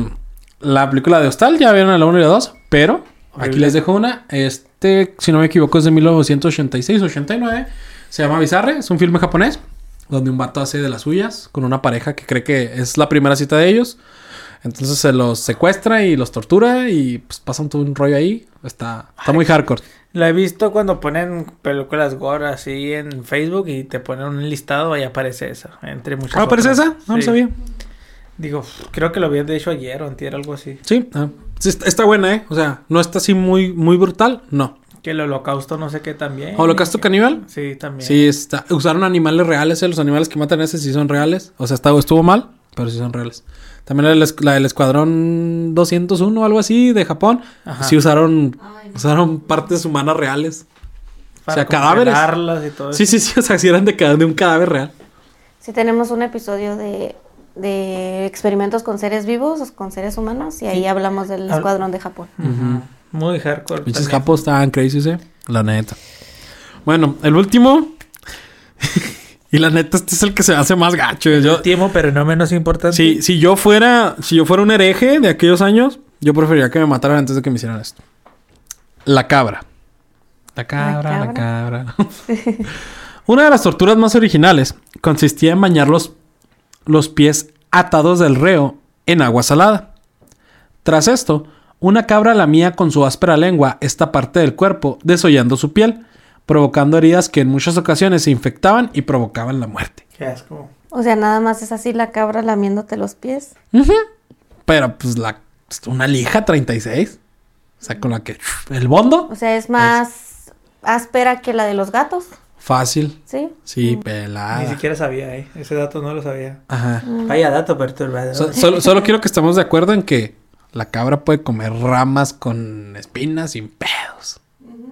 La película de Hostal, ya vieron la 1 y la 2, pero aquí les dejo una. Este, si no me equivoco, es de 1986-89. Se llama Bizarre, es un filme japonés. Donde un vato hace de las suyas con una pareja que cree que es la primera cita de ellos. Entonces se los secuestra y los tortura y pues pasan todo un rollo ahí. Está, está muy hardcore. La he visto cuando ponen películas gore así en Facebook y te ponen un listado y aparece esa. Entre muchas ¿Ah, aparece otras. esa? No lo Sí. sabía. Digo, creo que lo había de hecho ayer o antier, algo así. Sí, ah, está, está buena, ¿eh? O sea, no está así muy, muy brutal, no. Que el holocausto no sé qué también. ¿Holocausto caníbal? Sí, también. Sí, está. Usaron animales reales, ¿eh? Los animales que matan ese sí son reales. O sea, está, estuvo mal, pero sí son reales. También la del Escuadrón 201 o algo así de Japón. Ajá. Sí usaron, usaron partes humanas reales. Para o sea, cadáveres. congelarlas y todo Sí, eso. sí, sí. O sea, si eran de, de un cadáver real. Sí, tenemos un episodio de, de experimentos con seres vivos, con seres humanos, y ahí hablamos del escuadrón de Japón. Ujú. Muy hardcore. Pinches también. capos estaban crazy, ¿eh? La neta. Bueno, el último. [LAUGHS] y la neta, este es el que se hace más gacho. Yo, Tiempo, pero no menos importante. si, si yo fuera. Si yo fuera un hereje de aquellos años, yo preferiría que me mataran antes de que me hicieran esto. La cabra. La cabra, la cabra. [LAUGHS] Una de las torturas más originales consistía en bañar los, los pies atados del reo en agua salada. Tras esto, una cabra lamía con su áspera lengua esta parte del cuerpo, desollando su piel, provocando heridas que en muchas ocasiones se infectaban y provocaban la muerte. Qué asco. O sea, nada más es así la cabra lamiéndote los pies. Pero pues la una lija 36, o sea, con la que el bondo O sea, es más áspera que la de los gatos, fácil, ¿sí? sí, Ni pelada. siquiera sabía, ¿eh? Ese dato no lo sabía. Ajá. Vaya dato perturbador. So- solo, solo quiero que estemos de acuerdo en que la cabra puede comer ramas con espinas sin pedos.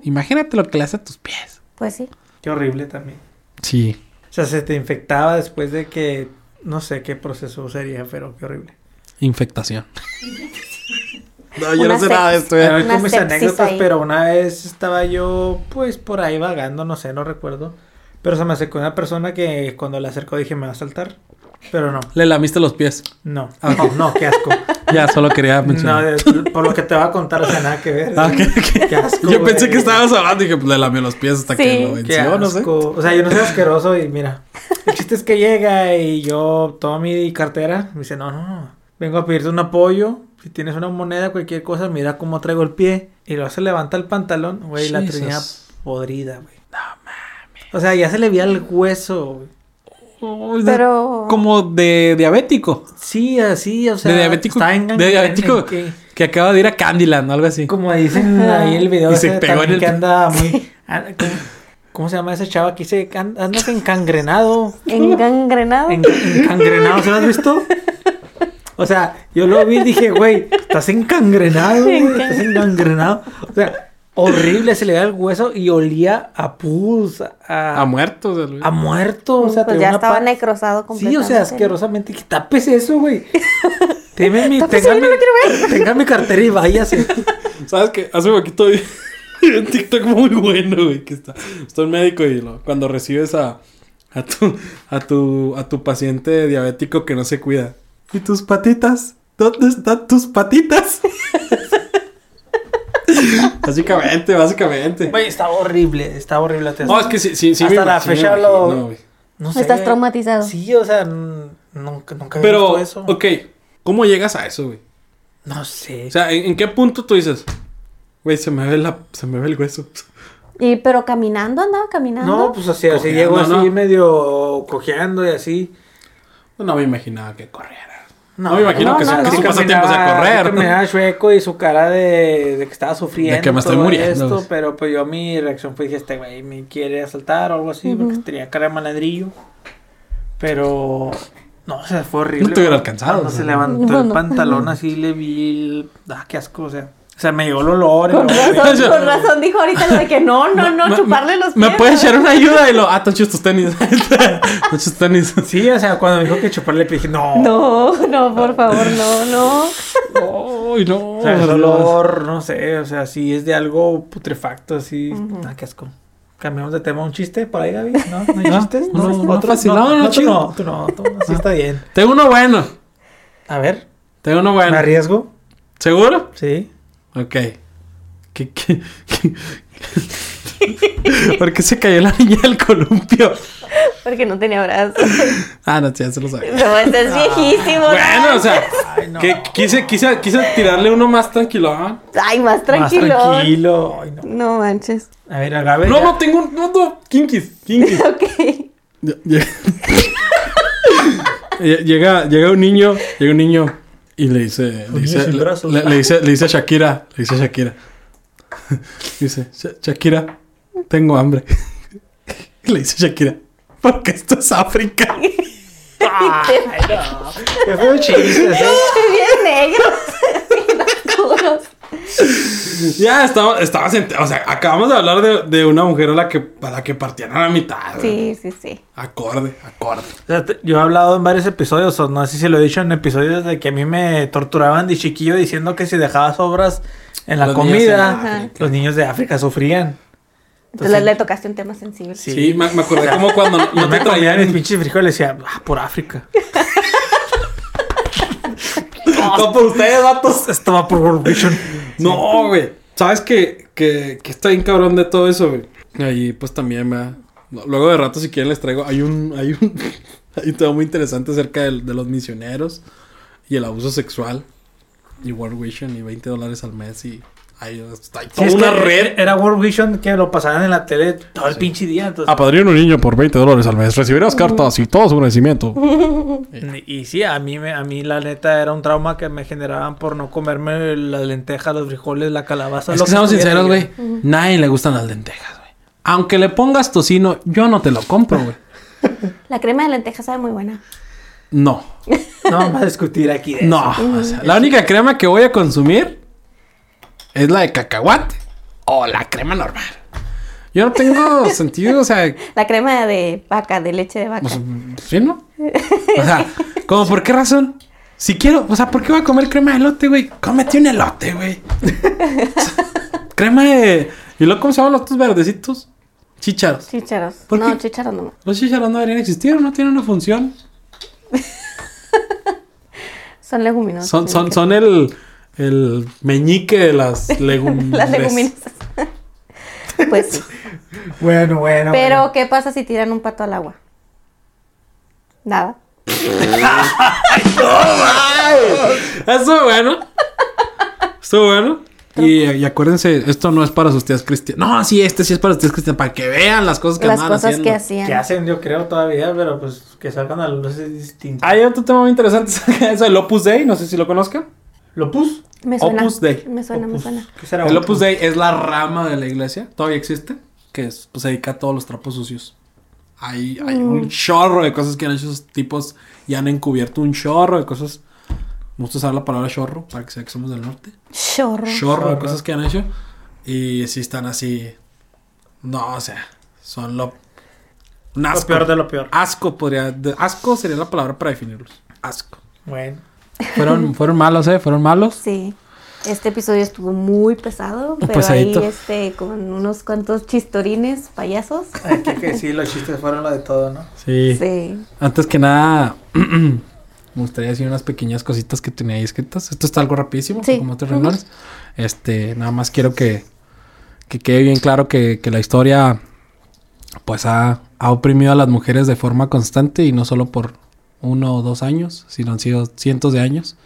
Imagínate lo que le hace a tus pies. Pues sí. Qué horrible también. Sí. O sea, se te infectaba después de que... No sé qué proceso sería, pero qué horrible. Infectación. [LAUGHS] no, yo no sé nada de esto. Una con mis anécdotas, ahí. pero una vez estaba yo, pues, por ahí vagando, no sé, no recuerdo. Pero se me acercó una persona que cuando la acercó dije, me va a saltar. Pero no, Le lamiste los pies. no, Ah, no, no, qué asco. [LAUGHS] Ya, solo quería No, mencionar. de- por lo que te va a contar, o sea, nada que ver. [LAUGHS] Ah, ok, ok. Qué asco, Yo pensé que estabas hablando y dije, pues le lamió los pies hasta Sí. que lo Qué venció, no sé. O sea, yo no soy asqueroso y mira, el chiste es que llega y yo tomo mi cartera. Me dice, no, no, no, vengo a pedirte un apoyo. Si tienes una moneda, cualquier cosa, mira cómo traigo el pie. Y luego se levanta el pantalón, güey, y la tenía podrida, güey. No mames. O sea, ya se le veía el hueso, güey. De- Pero... Como de diabético. Sí, así, o sea. de diabético. está de diabético en- que- que acaba de ir a Candyland o algo así. como dicen ahí en el video, [LAUGHS] Y se ese pegó en también el- que anda muy. ¿Cómo, se llama esa chava que dice? Andas encangrenado. Engangrenado. En- encangrenado, ¿se lo has visto? O sea, yo lo vi y dije, güey, estás encangrenado, güey, estás encangrenado. O sea, horrible, se le da el hueso y olía a pus, a, A muertos. el- a muerto. O sea, pues ya una estaba necrosado Sí, completamente. o sea, asquerosamente. Dije, tapes eso, güey. [LAUGHS] Deme mi, tenga, mi, lo quiero tenga mi cartera y váyase. ¿Sabes qué? Hace poquito vi [LAUGHS] un TikTok muy bueno, güey. Que está, está un médico y lo- cuando recibes a, a, tu, a, tu, a tu paciente diabético que no se cuida. ¿Y tus patitas? ¿Dónde están tus patitas? [LAUGHS] básicamente, básicamente. Güey, está horrible, está horrible. te- No, es que sí, sí, sí. Hasta la fecha lo-. No sé. Estás traumatizado. Sí, o sea, nunca, nunca había Pero, visto eso. ok, ¿cómo llegas a eso, güey? No sé. O sea, ¿en, en qué punto tú dices, güey, se me ve la, se me ve el hueso? Y pero caminando, andaba caminando. no, pues así, así llego así ¿no? medio cojeando y así. No me imaginaba que corriera. No me imagino no, que, no, su, que no. pasatiempo sea caminaba- correr. sí caminaba chueco y su cara de, de que estaba sufriendo. De que me estoy todo muriendo, Esto, pero pues yo mi reacción fue dije, este güey me quiere asaltar o algo así, porque Ujú. tenía cara de malandrillo. Pero no, o sea, fue horrible. No te hubiera alcanzado, Cuando o sea. se levantó No, el no. pantalón así le vi el... Ah, qué asco, o sea. O sea, me llegó el olor. Con razón, con razón dijo ahorita lo de que no, no, [LAUGHS] no, Me- chuparle los pies. ¿Me puedes echar una ayuda? Y lo, ah, tochos tus tenis. [LAUGHS] tochos tenis. Sí, o sea, cuando me dijo que chuparle el pie, dije, no. No, no, por favor, no, no. Ay, no. O sea, el olor, no sé, o sea, si es de algo putrefacto, así. Ah, qué asco. Cambiamos de tema, un chiste por ahí, Gaby. No, no hay No, chistes. no, no, fácil. No, no, tú no, tú no, tú no, así está bien. Tengo uno bueno. A ver, Tengo uno ¿me bueno. arriesgo? ¿Seguro? Sí. Ok. ¿Qué, qué, qué? [LAUGHS] ¿Por qué se cayó la niña del columpio? Porque no tenía brazos. Ah, no, ya se lo sabía. No, este es viejísimo. Bueno, ¿no? o sea, Ay, no. que quise, quise, quise tirarle uno más tranquilo. Ay, más tranquilo. Más tranquilo. Ay, no. No manches. A ver, a Gaby. No, ya- no, tengo un. No, no, kinkis, kinkis. [LAUGHS] Ok. Lle- lle- [LAUGHS] Lle- llega, llega un niño, llega un niño y le dice, le dice, le, brazos. le- le dice, le dice a Shakira, le dice a Shakira, [LAUGHS] dice, "Sha- Shakira, tengo hambre. Y [LAUGHS] le dice Shakira, porque esto es África. [LAUGHS] Ay, no. Qué feo chiste, ¿eh? Bien negros. Ya estaba, estaba o sea, acabamos de hablar de, de una mujer a la que, a la que partían a la mitad. Sí, sí, sí. Acorde, acorde. O sea, te- yo he hablado en varios episodios, o no sé si lo he dicho en episodios de que a mí me torturaban de chiquillo diciendo que si dejaba sobras en la Los niños en comida, los niños de África sufrían. Entonces le tocaste un tema sensible. Sí. Sí, me, me acordé como cuando [LAUGHS] no, me traían mis pinches frijoles y decía, ah, por África. [LAUGHS] No, por ustedes, vatos. Esto va por World Vision. No, güey. ¿Sabes que, que, que está bien cabrón de todo eso, güey? Ahí, pues también, va. Luego de rato, si quieren, les traigo. Hay un. Hay un. [LAUGHS] hay un tema muy interesante acerca del- de, los misioneros y el abuso sexual. Y World Vision y 20 dólares al mes. Y hay, hay toda una red. Era World Vision que lo pasaban en la tele todo el pinche día. Entonces, Apadrina un niño por 20 dólares al mes. Recibirás cartas y todo su agradecimiento. y, y sí, a mí, me, a mí la neta era un trauma que me generaban por no comerme las lentejas, los frijoles, la calabaza. Es lo que seamos sinceros, güey. Nadie le gustan las lentejas, güey. Aunque le pongas tocino, yo no te lo compro, güey. [LAUGHS] La crema de lentejas sabe muy buena. No. No vamos a discutir aquí de No, eso. o sea, la única crema que voy a consumir es la de cacahuate o la crema normal. Yo no tengo [LAUGHS] sentido, o sea, La crema de vaca, de leche de vaca. pues, ¿sí, no? O sea, ¿como por qué razón? Si quiero, o sea, ¿por qué voy a comer crema de elote, güey? Cómete un elote, güey. O [LAUGHS] sea, crema de... ¿Y luego cómo se llaman los otros verdecitos? Chícharos. Chícharos. ¿Por No, qué? chícharos no. Los chícharos no deberían existir, no tienen una función. [LAUGHS] Son leguminosas. Son, son, son el, el meñique de las [LAUGHS] legumbres. [LAUGHS] Las leguminosas. [LAUGHS] pues sí. Bueno, bueno. Pero, ¿qué pasa si tiran un pato al agua? Nada. Estuvo bueno. Estuvo bueno. Y, y acuérdense, esto no es para sus tías cristianas. No, sí, este sí es para sus tías cristianas. Para que vean las cosas que Las andan cosas haciendo. que hacían. Que hacen, yo creo, todavía, pero pues que salgan a la luz es distinto. Hay otro tema muy interesante. Eso del Opus Dei. No sé si lo conozcan. ¿Lo pus? Me suena. Opus Dei. Me suena, me Opus. suena. ¿Qué será El Opus Dei es la rama de la iglesia. Todavía existe. Que es, pues, se dedica a todos los trapos sucios. Hay, hay Mm. un chorro de cosas que han hecho esos tipos. Y han encubierto un chorro de cosas. Me gusta usar la palabra chorro para que sea que somos del norte. Chorro. chorro de cosas que han hecho. Y sí están así. No, o sea, son lo. Un Lo asco. peor de lo peor. Asco podría. de- asco sería la palabra para definirlos. Asco. Bueno. Fueron, [LAUGHS] fueron malos, ¿eh? Fueron malos. Sí. Este episodio estuvo muy pesado, pero Pesadito. ahí este, con unos cuantos chistorines payasos. Hay que, que sí, los chistes fueron lo de todo, ¿no? Sí. Sí. Antes que nada, [CLEARS THROAT] me gustaría decir unas pequeñas cositas que tenía ahí escritas. Esto está algo rapidísimo, Sí. como otros renglones. Este, nada más quiero que, que quede bien claro que, que la historia, pues, ha, ha oprimido a las mujeres de forma constante y no solo por uno o dos años, sino han sido cientos de años.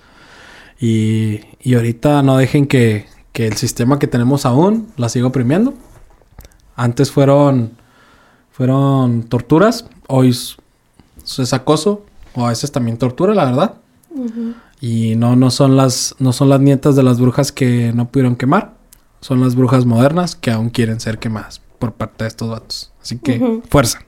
Y, y ahorita no dejen que, que el sistema que tenemos aún la siga oprimiendo. Antes fueron, fueron torturas, hoy es, acoso, o a veces también tortura, la verdad. Y no, no son las, no son las nietas de las brujas que no pudieron quemar. Son las brujas modernas que aún quieren ser quemadas por parte de estos vatos. Así que, fuerza.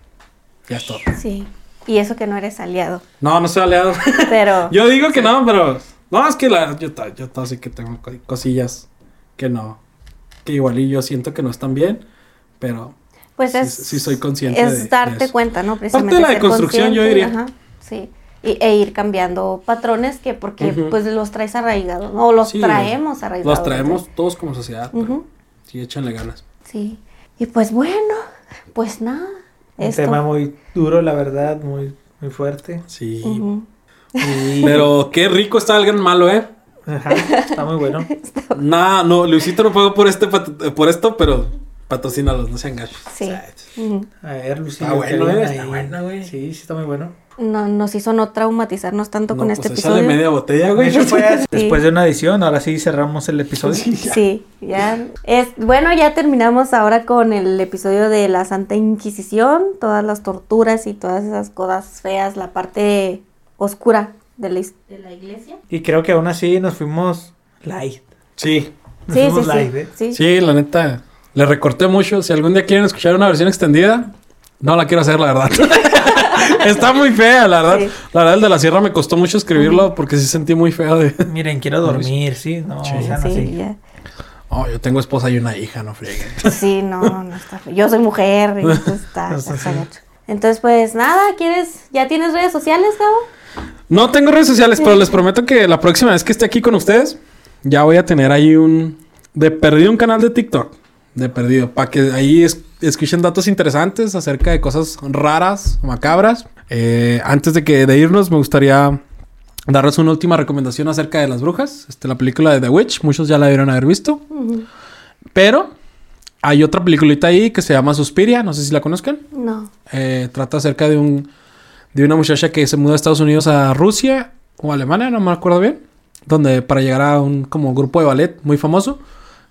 Ya es todo. Sí. Y eso que no eres aliado. No, no soy aliado. [LAUGHS] Pero. yo digo que no, pero. No, es que la, yo, yo sí que tengo co- cosillas que no. Que igual y yo siento que no están bien, pero Pues Sí, es, sí soy consciente es de- de darte eso. cuenta, ¿no? Parte de la ser deconstrucción, yo diría. ajá, sí. Y, e ir cambiando patrones que porque pues los traes arraigados, ¿no? O los Sí, traemos arraigados. los traemos todos como sociedad. Ujú. Sí, échanle ganas. Sí. Y pues bueno, pues nada. Un Esto. tema muy duro, la verdad, muy, muy fuerte. Sí. Y- [LAUGHS] Pero qué rico está alguien malo, ¿eh? Ajá, está muy bueno. [LAUGHS] Nah, no, Luisito no pagó por este pat- por esto, pero patrocínalos, no sean gachos. Sí. O sea, Ujú. A ver, Lucía. Está bueno, eh, está bueno, güey. Sí, sí, está muy bueno. No, nos hizo no traumatizarnos tanto no, con pues este episodio. media botella, De güey. [LAUGHS] hecho, fue Sí. después de una edición, ahora sí cerramos el episodio. Sí, ya. Es, bueno, ya terminamos ahora con el episodio de la Santa Inquisición, todas las torturas y todas esas cosas feas, la parte oscura de la, de la iglesia. Y creo que aún así nos fuimos light. Sí. Nos Sí, sí, fuimos sí, light, ¿eh? sí. Sí, la neta. Le recorté mucho. Si algún día quieren escuchar una versión extendida, no la quiero hacer, la verdad. [LAUGHS] Está muy fea, la verdad. Sí. La verdad, el de la sierra me costó mucho escribirlo porque sí sentí muy feo de. Miren, quiero dormir, sí, no, Sí. o sea, no, Sí, sí. ya. Oh, yo tengo esposa y una hija, no frieguen. Sí, no, no está. Yo soy mujer, y entonces está, [LAUGHS] está, gacho. Entonces, pues nada, ¿quieres? ¿Ya tienes redes sociales, Gabo? No tengo redes sociales, pero les prometo que la próxima vez que esté aquí con ustedes, ya voy a tener ahí un. De perdido un canal de TikTok. De perdido. Para que ahí es- escuchen datos interesantes acerca de cosas raras, macabras. Eh, antes de que de irnos, me gustaría darles una última recomendación acerca de las brujas. Este, la película de The Witch. Muchos ya la debieron haber visto. Pero hay otra peliculita ahí que se llama Suspiria. No sé si la conozcan. No. Eh, trata acerca de un de una muchacha que se muda de Estados Unidos a Rusia o Alemania, no me acuerdo bien, donde para llegar a un como grupo de ballet muy famoso,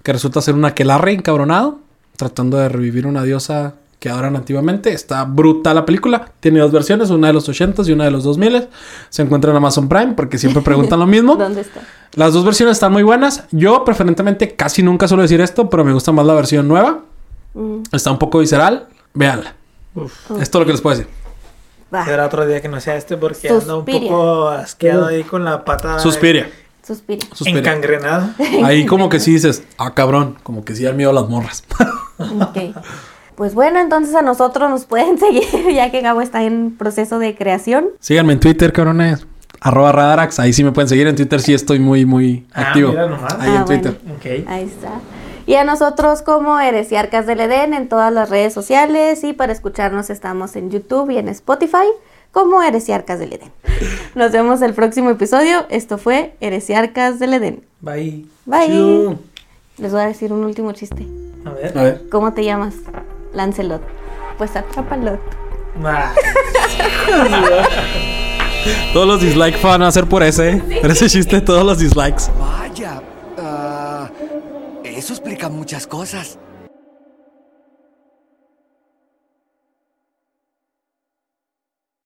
que resulta ser un aquelarre encabronado, tratando de revivir una diosa que adoran antiguamente. Está brutal la película. Tiene dos versiones, una de los 80s y una de los 2000. Se encuentra en Amazon Prime porque siempre preguntan lo mismo. [LAUGHS] ¿Dónde está? Las dos versiones están muy buenas. Yo preferentemente casi nunca suelo decir esto, pero me gusta más la versión nueva. Mm, Está un poco visceral. Véanla. Uf. Es lo que les puedo decir. Será otro día que no sea este porque anda un Suspiria. poco asqueado ahí con la pata Suspiria. Suspira. Suspiria. encangrenada. [LAUGHS] Ahí como que sí dices, ah, cabrón, como que sí dan miedo a las morras. [LAUGHS] Ok. Pues bueno, entonces a nosotros nos pueden [LAUGHS] seguir, ya que Gabo está en proceso de creación. Síganme en Twitter, cabrones. Arroba Radarax. Ahí sí me pueden seguir. En Twitter sí estoy muy, muy Ah, activo. mira nomás. Ahí Ah, en Twitter. Ok. Ahí está. Y a nosotros como Heresiarcas del Edén en todas las redes sociales y para escucharnos estamos en YouTube y en Spotify como Heresiarcas del Edén. Nos vemos el próximo episodio. Esto fue Heresiarcas del Edén. Bye. Bye. Les voy a decir un último chiste. A ver. A ver. ¿Cómo te llamas? Lancelot. Pues atrápalo. Ah. [LAUGHS] Todos los dislikes van a ser por ese. ¿eh? Por ese chiste, todos los dislikes. Vaya, ah, eso explica muchas cosas.